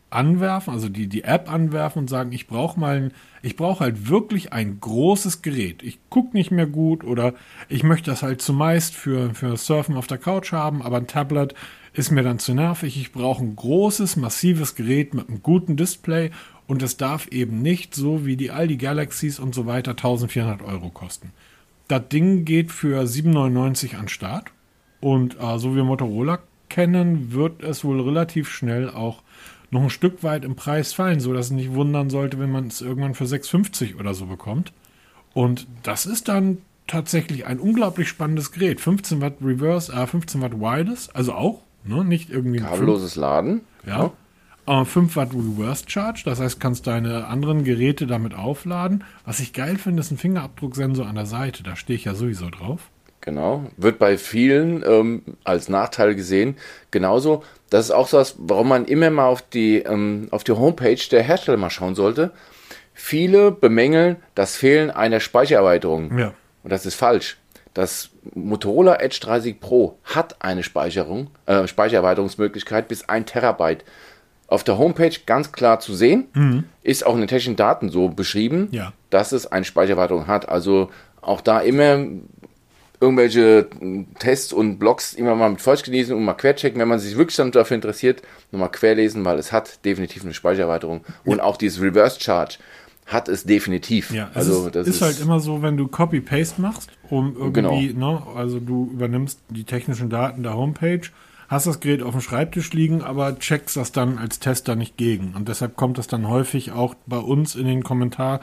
anwerfen, also die die App anwerfen und sagen, ich brauche mal, ein, ich brauche halt wirklich ein großes Gerät. Ich gucke nicht mehr gut oder ich möchte das halt zumeist für, für Surfen auf der Couch haben, aber ein Tablet ist mir dann zu nervig. Ich brauche ein großes, massives Gerät mit einem guten Display und es darf eben nicht so wie die Aldi Galaxies und so weiter 1400 Euro kosten. Das Ding geht für 7,99 an Start und äh, so wie Motorola kennen, wird es wohl relativ schnell auch noch ein Stück weit im Preis fallen, so dass es nicht wundern sollte, wenn man es irgendwann für 6,50 oder so bekommt. Und das ist dann tatsächlich ein unglaublich spannendes Gerät. 15 Watt Reverse, äh, 15 Watt Wireless, also auch Ne? Nicht irgendwie Kabelloses Laden. Ja. Äh, 5 Watt Reverse Charge, das heißt, kannst deine anderen Geräte damit aufladen. Was ich geil finde, ist ein Fingerabdrucksensor an der Seite. Da stehe ich ja sowieso drauf. Genau, wird bei vielen ähm, als Nachteil gesehen. Genauso, das ist auch so was, warum man immer mal auf die, ähm, auf die Homepage der Hersteller mal schauen sollte. Viele bemängeln das Fehlen einer Speichererweiterung. Ja. Und das ist falsch. Das Motorola Edge 30 Pro hat eine Speicherung, äh, Speichererweiterungsmöglichkeit bis 1 Terabyte. Auf der Homepage ganz klar zu sehen, mhm. ist auch in den technischen Daten so beschrieben, ja. dass es eine Speichererweiterung hat. Also auch da immer irgendwelche Tests und Blogs immer mal mit Feucht genießen und mal querchecken, wenn man sich wirklich dann dafür interessiert, nochmal querlesen, weil es hat definitiv eine Speichererweiterung. Ja. Und auch dieses Reverse Charge hat es definitiv. Ja, also ist, das ist, ist halt immer so, wenn du Copy-Paste machst, um irgendwie, genau. ne, also du übernimmst die technischen Daten der Homepage, hast das Gerät auf dem Schreibtisch liegen, aber checkst das dann als Tester nicht gegen. Und deshalb kommt das dann häufig auch bei uns in den Kommentar,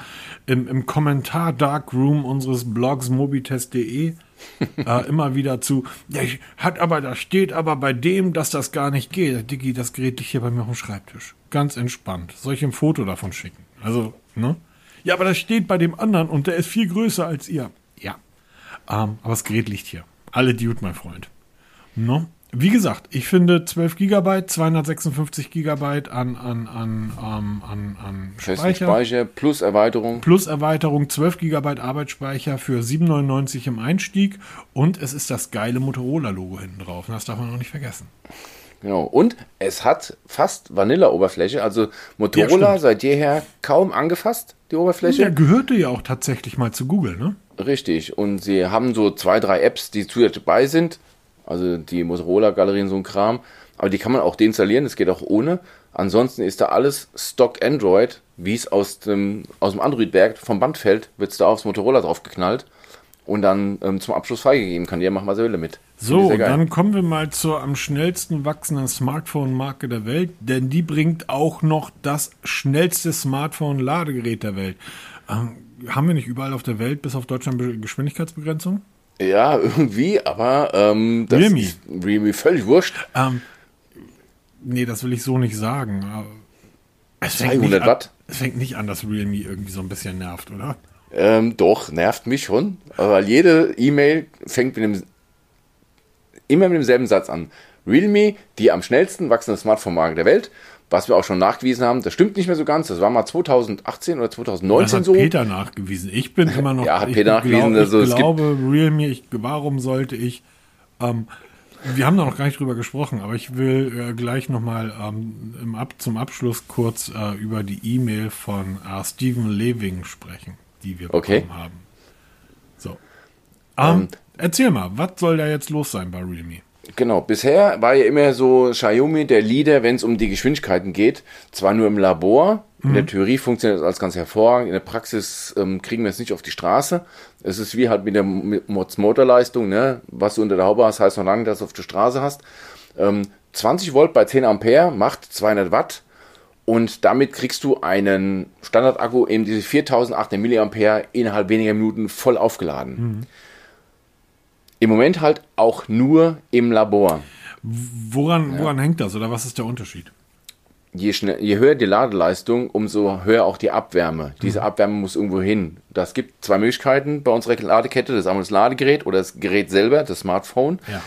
im, im Kommentar Darkroom unseres Blogs mobitest.de (laughs) äh, immer wieder zu, ja, hat aber, da steht aber bei dem, dass das gar nicht geht. Diggi, das Gerät liegt hier bei mir auf dem Schreibtisch. Ganz entspannt. Soll ich ein Foto davon schicken? Also, ne? Ja, aber das steht bei dem anderen und der ist viel größer als ihr. Ja. Ähm, aber das Gerät liegt hier. Alle Dude, mein Freund. Ne? Wie gesagt, ich finde 12 GB, 256 GB an, an, an, an, an, an Speicher. Speicher plus Erweiterung. Plus Erweiterung, 12 GB Arbeitsspeicher für 7,99 im Einstieg und es ist das geile Motorola-Logo hinten drauf. Das darf man auch nicht vergessen. Genau. Und es hat fast Vanilla-Oberfläche. Also Motorola ja, seit jeher kaum angefasst, die Oberfläche. Ja, gehörte ja auch tatsächlich mal zu Google, ne? Richtig. Und sie haben so zwei, drei Apps, die zusätzlich dabei sind. Also die Motorola-Galerien, so ein Kram. Aber die kann man auch deinstallieren, das geht auch ohne. Ansonsten ist da alles Stock Android, wie es aus dem, aus dem Android-Werk vom Band fällt, wird es da aufs Motorola drauf geknallt und dann ähm, zum Abschluss freigegeben. Kann jeder machen, was er will damit. So, dann kommen wir mal zur am schnellsten wachsenden Smartphone-Marke der Welt, denn die bringt auch noch das schnellste Smartphone-Ladegerät der Welt. Ähm, haben wir nicht überall auf der Welt bis auf Deutschland Geschwindigkeitsbegrenzung? Ja, (laughs) irgendwie, aber ähm, das Realme. ist Realme völlig wurscht. Ähm, nee, das will ich so nicht sagen. Es 200 Watt? An, es fängt nicht an, dass Realme irgendwie so ein bisschen nervt, oder? Ähm, doch, nervt mich schon. Weil jede E-Mail fängt mit dem, immer mit demselben Satz an. Realme, die am schnellsten wachsende Smartphone-Marke der Welt, was wir auch schon nachgewiesen haben, das stimmt nicht mehr so ganz. Das war mal 2018 oder 2019 das hat so. Peter nachgewiesen. Ich bin immer noch. (laughs) ja, hat Peter nachgewiesen. Glaub, also, ich glaube, Realme, ich, warum sollte ich. Ähm, wir haben da noch gar nicht drüber gesprochen, aber ich will äh, gleich nochmal ähm, Ab zum Abschluss kurz äh, über die E-Mail von äh, Stephen Leving sprechen die wir okay. bekommen haben. So. Um, ähm, erzähl mal, was soll da jetzt los sein bei Realme? Genau, bisher war ja immer so Xiaomi der Leader, wenn es um die Geschwindigkeiten geht. Zwar nur im Labor, in der Theorie funktioniert das alles ganz hervorragend, in der Praxis ähm, kriegen wir es nicht auf die Straße. Es ist wie halt mit der Motorleistung, ne? was du unter der Haube hast, heißt noch lange, dass du auf der Straße hast. Ähm, 20 Volt bei 10 Ampere macht 200 Watt und damit kriegst du einen Standardakku, eben diese 4800 mAh innerhalb weniger Minuten voll aufgeladen. Mhm. Im Moment halt auch nur im Labor. Woran, woran ja. hängt das oder was ist der Unterschied? Je, schnell, je höher die Ladeleistung, umso höher auch die Abwärme. Diese mhm. Abwärme muss irgendwo hin. Das gibt zwei Möglichkeiten bei unserer Ladekette. Das ist einmal das Ladegerät oder das Gerät selber, das Smartphone. Ja.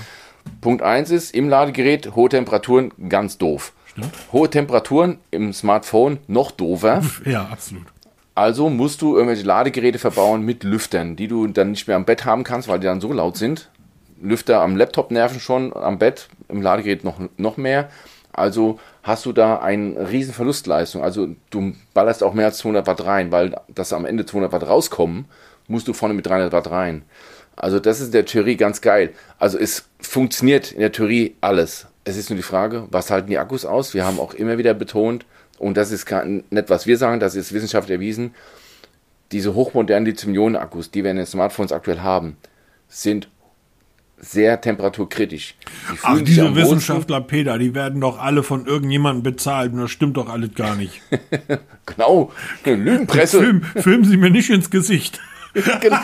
Punkt 1 ist, im Ladegerät hohe Temperaturen, ganz doof. Stimmt. Hohe Temperaturen im Smartphone, noch doofer. (laughs) Ja, absolut. Also musst du irgendwelche Ladegeräte verbauen mit Lüftern, die du dann nicht mehr am Bett haben kannst, weil die dann so laut sind. Lüfter am Laptop nerven schon, am Bett, im Ladegerät noch, noch mehr. Also hast du da eine riesen Verlustleistung. Also du ballerst auch mehr als 200 Watt rein, weil das am Ende 200 Watt rauskommen, musst du vorne mit 300 Watt rein. Also das ist in der Theorie ganz geil. Also es funktioniert in der Theorie alles. Es ist nur die Frage, was halten die Akkus aus? Wir haben auch immer wieder betont, und das ist nicht, was wir sagen, das ist wissenschaftlich erwiesen, diese hochmodernen Lithium-Ionen-Akkus, die wir in den Smartphones aktuell haben, sind sehr temperaturkritisch. Die Ach, diese Wissenschaftler, Peter, die werden doch alle von irgendjemandem bezahlt und das stimmt doch alles gar nicht. (laughs) genau, Lügenpresse. Film, filmen Sie mir nicht ins Gesicht. (laughs) genau.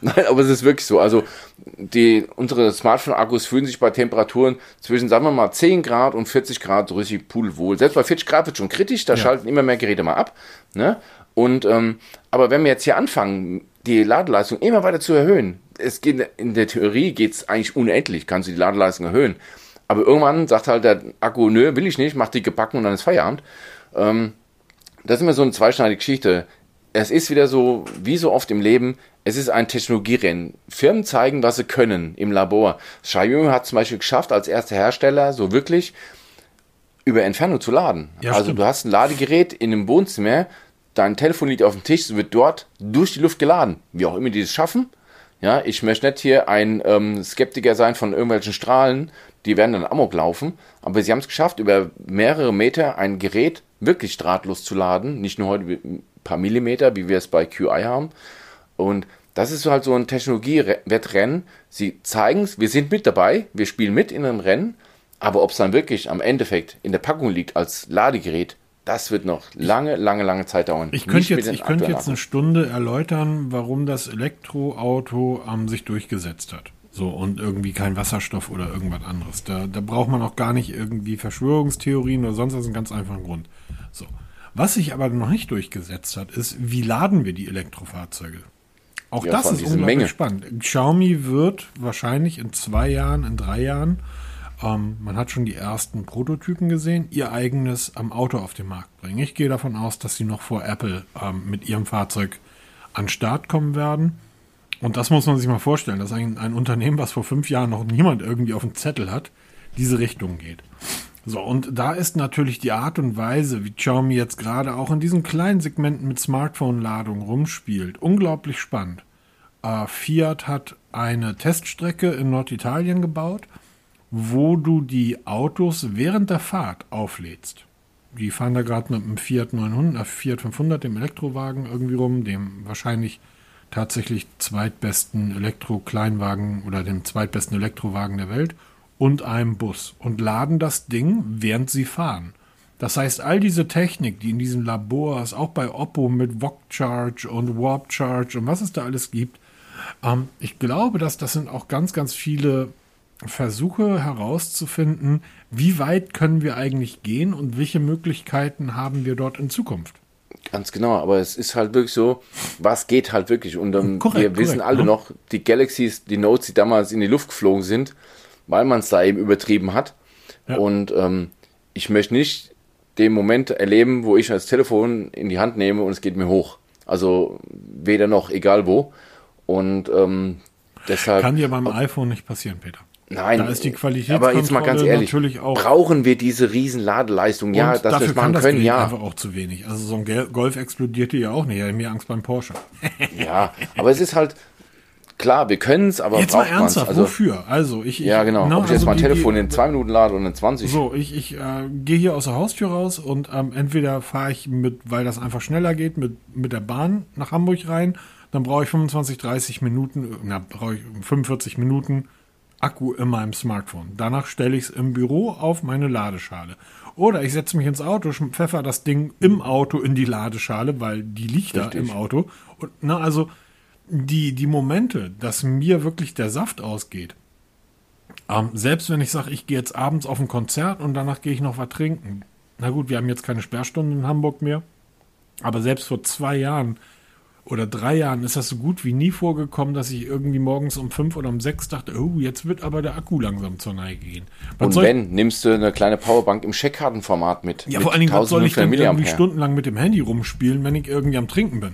Nein, aber es ist wirklich so. Also die, unsere Smartphone-Akkus fühlen sich bei Temperaturen zwischen, sagen wir mal, 10 Grad und 40 Grad richtig pudelwohl. Selbst bei 40 Grad wird schon kritisch, da ja. schalten immer mehr Geräte mal ab. Ne? Und, ähm, aber wenn wir jetzt hier anfangen, die Ladeleistung immer weiter zu erhöhen, es geht, in der Theorie geht es eigentlich unendlich, kannst du die Ladeleistung erhöhen. Aber irgendwann sagt halt der Akku, nö, will ich nicht, mach die gebacken und dann ist Feierabend. Ähm, das ist immer so eine zweischneidige Geschichte. Es ist wieder so, wie so oft im Leben, es ist ein Technologierennen. Firmen zeigen, was sie können im Labor. Xiaomi hat zum Beispiel geschafft, als erster Hersteller so wirklich über Entfernung zu laden. Ja, also stimmt. du hast ein Ladegerät in einem Wohnzimmer, dein Telefon liegt auf dem Tisch, es wird dort durch die Luft geladen. Wie auch immer die das schaffen, ja, ich möchte nicht hier ein ähm, Skeptiker sein von irgendwelchen Strahlen, die werden dann amok laufen, aber sie haben es geschafft, über mehrere Meter ein Gerät wirklich drahtlos zu laden, nicht nur heute paar Millimeter, wie wir es bei QI haben. Und das ist halt so ein Technologiewettrennen. Sie zeigen es, wir sind mit dabei, wir spielen mit in einem Rennen, aber ob es dann wirklich am Endeffekt in der Packung liegt als Ladegerät, das wird noch lange, lange, lange Zeit dauern. Ich könnte jetzt, ich könnte jetzt eine Stunde erläutern, warum das Elektroauto ähm, sich durchgesetzt hat. So, und irgendwie kein Wasserstoff oder irgendwas anderes. Da, da braucht man auch gar nicht irgendwie Verschwörungstheorien oder sonst was, einen ganz einfachen Grund. So. Was sich aber noch nicht durchgesetzt hat, ist, wie laden wir die Elektrofahrzeuge? Auch ja, das ist unglaublich Menge. spannend. Xiaomi wird wahrscheinlich in zwei Jahren, in drei Jahren ähm, man hat schon die ersten Prototypen gesehen, ihr eigenes ähm, Auto auf den Markt bringen. Ich gehe davon aus, dass sie noch vor Apple ähm, mit ihrem Fahrzeug an Start kommen werden. Und das muss man sich mal vorstellen, dass ein, ein Unternehmen, was vor fünf Jahren noch niemand irgendwie auf dem Zettel hat, diese Richtung geht. So, und da ist natürlich die Art und Weise, wie Xiaomi jetzt gerade auch in diesen kleinen Segmenten mit Smartphone-Ladung rumspielt, unglaublich spannend. Äh, Fiat hat eine Teststrecke in Norditalien gebaut wo du die Autos während der Fahrt auflädst. Die fahren da gerade mit einem Fiat 900, äh, Fiat 500, dem Elektrowagen irgendwie rum, dem wahrscheinlich tatsächlich zweitbesten Elektro-Kleinwagen oder dem zweitbesten Elektrowagen der Welt und einem Bus und laden das Ding, während sie fahren. Das heißt, all diese Technik, die in diesen Labors, auch bei Oppo mit VOC Charge und Warp Charge und was es da alles gibt, ähm, ich glaube, dass das sind auch ganz, ganz viele versuche herauszufinden, wie weit können wir eigentlich gehen und welche Möglichkeiten haben wir dort in Zukunft. Ganz genau, aber es ist halt wirklich so, was geht halt wirklich. Und um, korrekt, wir wissen korrekt, alle ja. noch, die Galaxies, die Notes, die damals in die Luft geflogen sind, weil man es da eben übertrieben hat. Ja. Und ähm, ich möchte nicht den Moment erleben, wo ich das Telefon in die Hand nehme und es geht mir hoch. Also weder noch, egal wo. Und ähm, deshalb. Kann dir beim iPhone nicht passieren, Peter. Nein, da ist die Qualität aber jetzt mal ganz ehrlich, brauchen wir diese riesen Ladeleistung? Ja, dass wir es machen können, ja. einfach auch zu wenig. Also so ein Golf explodierte ja auch nicht. Ich habe mir Angst beim Porsche. ja, aber es ist halt klar, wir können es, aber Jetzt mal ernsthaft, also, wofür? Also ich, ich ja genau, ne, ob ich jetzt also mein Telefon die- in zwei Minuten lade oder in 20. So, ich, ich äh, gehe hier aus der Haustür raus und ähm, entweder fahre ich mit, weil das einfach schneller geht, mit, mit der Bahn nach Hamburg rein, dann brauche ich 25, 30 Minuten, na, brauche ich 45 Minuten Akku in meinem Smartphone. Danach stelle ich es im Büro auf meine Ladeschale. Oder ich setze mich ins Auto, pfeffer das Ding im Auto in die Ladeschale, weil die liegt da im Auto. Und na, also die, die Momente, dass mir wirklich der Saft ausgeht, ähm, selbst wenn ich sage, ich gehe jetzt abends auf ein Konzert und danach gehe ich noch was trinken. Na gut, wir haben jetzt keine Sperrstunden in Hamburg mehr. Aber selbst vor zwei Jahren oder drei Jahren ist das so gut wie nie vorgekommen, dass ich irgendwie morgens um fünf oder um sechs dachte, oh, jetzt wird aber der Akku langsam zur Neige gehen. Was Und wenn, nimmst du eine kleine Powerbank im Scheckkartenformat mit. ja, mit vor allen Dingen, was soll ich 1500 denn irgendwie stundenlang mit dem Handy rumspielen, wenn ich irgendwie am Trinken bin?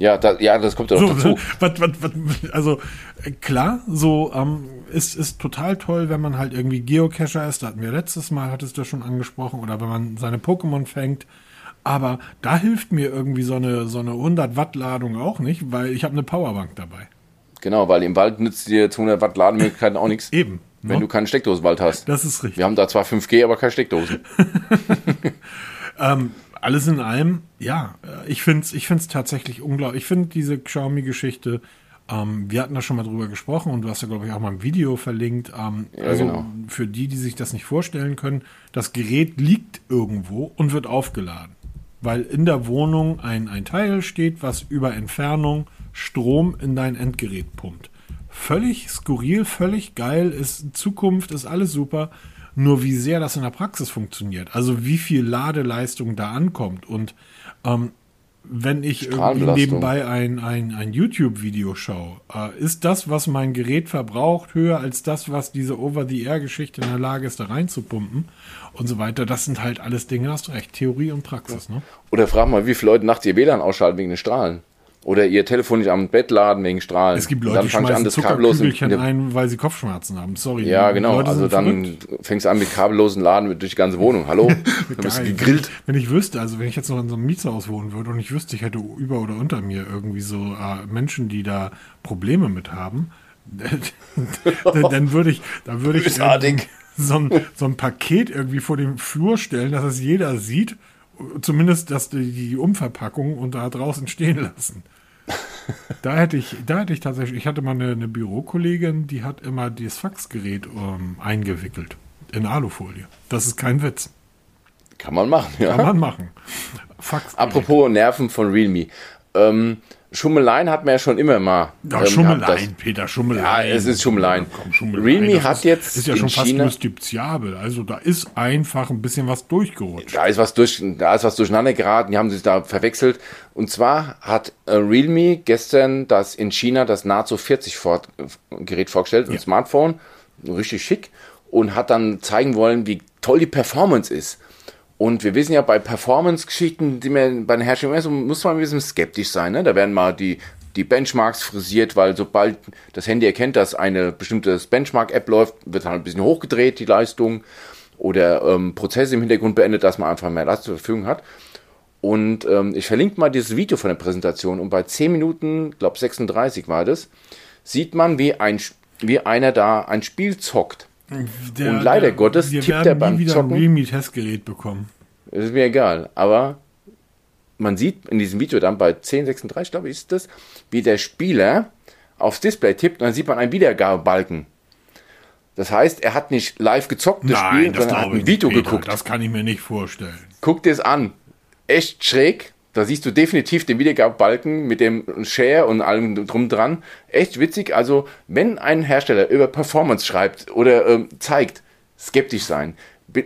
Ja, da, ja, das kommt ja noch So, dazu. (laughs) was, was, was, also äh, klar, so ähm, ist, ist total toll, wenn man halt irgendwie Geocacher ist. Da hatten wir letztes Mal, hattest du schon angesprochen, oder wenn man seine Pokémon fängt. Aber da hilft mir irgendwie so eine, so eine 100 Watt Ladung auch nicht, weil ich habe eine Powerbank dabei. Genau, weil im Wald nützt dir 200 Watt Lademöglichkeiten auch (laughs) nichts, Eben. wenn ne? du keine Steckdose im Wald hast. das ist richtig. Wir haben da zwar 5G, aber keine Steckdosen. (laughs) Ähm, alles in allem, ja, äh, ich finde es ich find's tatsächlich unglaublich. Ich finde diese Xiaomi-Geschichte, ähm, wir hatten da schon mal drüber gesprochen und du hast ja, glaube ich, auch mal ein Video verlinkt. Ähm, Ja, also genau. für die, die sich das nicht vorstellen können, das Gerät liegt irgendwo und wird aufgeladen. Weil in der Wohnung ein, ein Teil steht, was über Entfernung Strom in dein Endgerät pumpt. Völlig skurril, völlig geil, ist Zukunft, ist alles super. Nur wie sehr das in der Praxis funktioniert, also wie viel Ladeleistung da ankommt und ähm, wenn ich irgendwie nebenbei ein, ein, ein YouTube-Video schaue, äh, ist das, was mein Gerät verbraucht, höher als das, was diese Over-the-Air-Geschichte in der Lage ist, da reinzupumpen und so weiter. Das sind halt alles Dinge, hast du recht, Theorie und Praxis. Ne? Oder frag mal, wie viele Leute nachts ihr WLAN ausschalten wegen den Strahlen. Oder ihr Telefon nicht am Bett laden wegen Strahlen. Es gibt Leute, die dann fangst du an, schmeißen das kabellos in, Zuckerkügelchen in der, ein, weil sie Kopfschmerzen haben. Sorry. Ja, die genau. Also dann verrückt. fängst du an mit kabellosen Laden durch die ganze Wohnung. Hallo? (laughs) Dann bist du gegrillt. Wenn ich wüsste, also wenn ich jetzt noch in so einem Mietshaus wohnen würde und ich wüsste, ich hätte über oder unter mir irgendwie so äh, Menschen, die da Probleme mit haben, (laughs) dann, würde ich, dann würde ich so ein, so ein Paket irgendwie vor dem Flur stellen, dass es jeder sieht, zumindest dass die, Umverpackung und da draußen stehen lassen. (laughs) Da hätte ich, da hätte ich tatsächlich, ich hatte mal eine, eine Bürokollegin, die hat immer das Faxgerät ähm, eingewickelt in Alufolie. Das ist kein Witz. Kann man machen, ja. Kann man machen. Fax. Apropos Nerven von Realme. Ähm, Schummeleien hat man ja schon immer mal. ja, ähm, Schummelein, gehabt, das- Peter, Schummelein. Ja, es ist Schummeleien. Komm, Schummelein. Realme Das hat ist, jetzt Ist ja schon fast justiziabel. Also da ist einfach ein bisschen was durchgerutscht. Da ist was durch, da ist was durcheinander geraten, die haben sich da verwechselt. Und zwar hat äh, Realme gestern das in China das Nazo 40 Fort, äh, Gerät vorgestellt, ein Ja. Smartphone, richtig schick, und hat dann zeigen wollen, wie toll die Performance ist. Und wir wissen ja, bei Performance-Geschichten, die man bei den Herstellern immer so, muss man ein bisschen skeptisch sein. Ne? Da werden mal die, die Benchmarks frisiert, weil sobald das Handy erkennt, dass eine bestimmte Benchmark-App läuft, wird dann ein bisschen hochgedreht, die Leistung. Oder ähm, Prozesse im Hintergrund beendet, dass man einfach mehr Leistung zur Verfügung hat. Und ähm, ich verlinke mal dieses Video von der Präsentation. Und bei 10 Minuten, glaube 36 war das, sieht man, wie, ein, wie einer da ein Spiel zockt. Der, Und leider Gottes wir tippt er beim wieder Zocken- ein Realme-Testgerät bekommen. Das ist mir egal. Aber man sieht in diesem Video dann bei 1036, glaube ich, ist das, wie der Spieler aufs Display tippt und dann sieht man einen Wiedergabebalken. Das heißt, er hat nicht live gezockt, das Spiel, sondern er hat ein Video Peter, geguckt. Das kann ich mir nicht vorstellen. Guck dir es an. Echt schräg. Da siehst du definitiv den Wiedergabebalken mit dem Share und allem drum dran. Echt witzig. Also, wenn ein Hersteller über Performance schreibt oder ähm, zeigt, skeptisch sein.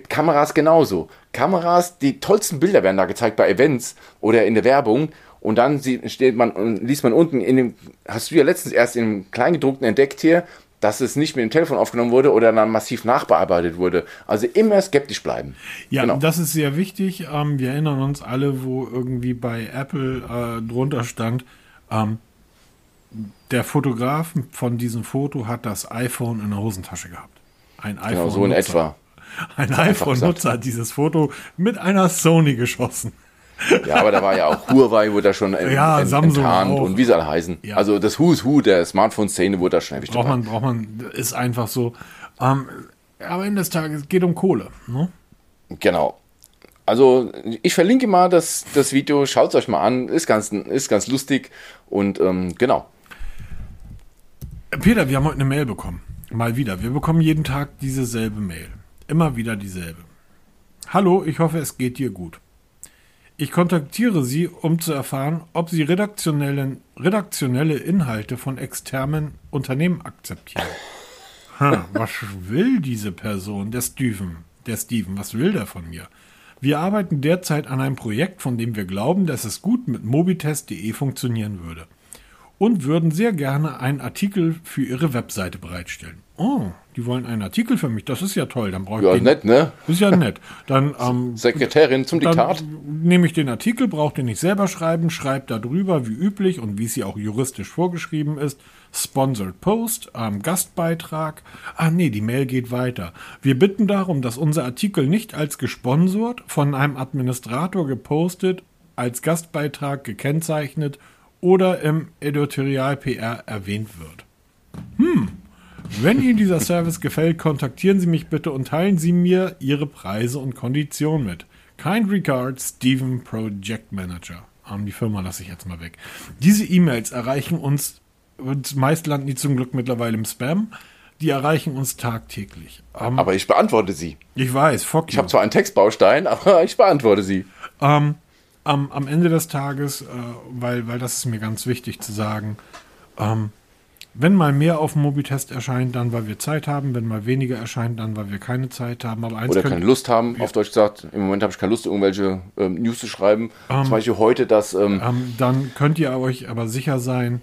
Kameras genauso. Kameras, die tollsten Bilder werden da gezeigt bei Events oder in der Werbung. Und dann sieht, steht man und liest man unten in dem, hast du ja letztens erst dem Kleingedruckten entdeckt hier, dass es nicht mit dem Telefon aufgenommen wurde oder dann massiv nachbearbeitet wurde. Also immer skeptisch bleiben. Ja, Genau. das ist sehr wichtig. Ähm, wir erinnern uns alle, wo irgendwie bei Apple äh, drunter stand, ähm, der Fotograf von diesem Foto hat das iPhone in der Hosentasche gehabt. Ein iPhone. Genau, so in etwa. Ein iPhone-Nutzer hat dieses Foto mit einer Sony geschossen. Ja, aber da war ja auch Huawei, wurde da schon ent, ja, ent, enttarnt und wie sie alle heißen. Ja. Also das Who's Who der Smartphone-Szene wurde da schon erwischt. Braucht man, braucht man, ist einfach so. Ähm, aber Ende des Tages geht um Kohle. Ne? Genau. Also ich verlinke mal das, das Video, schaut es euch mal an, ist ganz, ist ganz lustig und ähm, genau. Peter, wir haben heute eine Mail bekommen. Mal wieder. Wir bekommen jeden Tag dieselbe Mail. Immer wieder dieselbe. Hallo, ich hoffe, es geht dir gut. Ich kontaktiere Sie, um zu erfahren, ob Sie redaktionelle, redaktionelle Inhalte von externen Unternehmen akzeptieren. Ha, was will diese Person, der Steven? Der Steven, was will der von mir? Wir arbeiten derzeit an einem Projekt, von dem wir glauben, dass es gut mit mobitest.de funktionieren würde und würden sehr gerne einen Artikel für ihre Webseite bereitstellen. Oh, die wollen einen Artikel für mich. Das ist ja toll. Dann brauche ich ja, den. nett, ne? Ist ja nett. Dann ähm, Sekretärin zum Diktat. Nehme ich den Artikel, braucht ihr nicht selber schreiben, schreibt da drüber wie üblich und wie es hier auch juristisch vorgeschrieben ist. Sponsored Post, ähm, Gastbeitrag. Ah nee, die Mail geht weiter. Wir bitten darum, dass unser Artikel nicht als gesponsert, von einem Administrator gepostet, als Gastbeitrag gekennzeichnet oder im Editorial PR erwähnt wird. Hm. Wenn Ihnen dieser Service gefällt, kontaktieren Sie mich bitte und teilen Sie mir Ihre Preise und Konditionen mit. Kind regards, Steven Project Manager. Um, die Firma lasse ich jetzt mal weg. Diese E-Mails erreichen uns, meist landen die zum Glück mittlerweile im Spam, die erreichen uns tagtäglich. Um, aber ich beantworte sie. Ich weiß, fuck Ich habe zwar einen Textbaustein, (laughs) aber ich beantworte sie. Um, am, am Ende des Tages, äh, weil, weil das ist mir ganz wichtig zu sagen, ähm, wenn mal mehr auf dem Mobitest erscheint, dann weil wir Zeit haben, wenn mal weniger erscheint, dann weil wir keine Zeit haben. Aber eins Oder keine Lust haben, auf Deutsch gesagt. Im Moment habe ich keine Lust, irgendwelche ähm, News zu schreiben. Ähm, Zum Beispiel heute, dass. Ähm, ähm, dann könnt ihr euch aber sicher sein,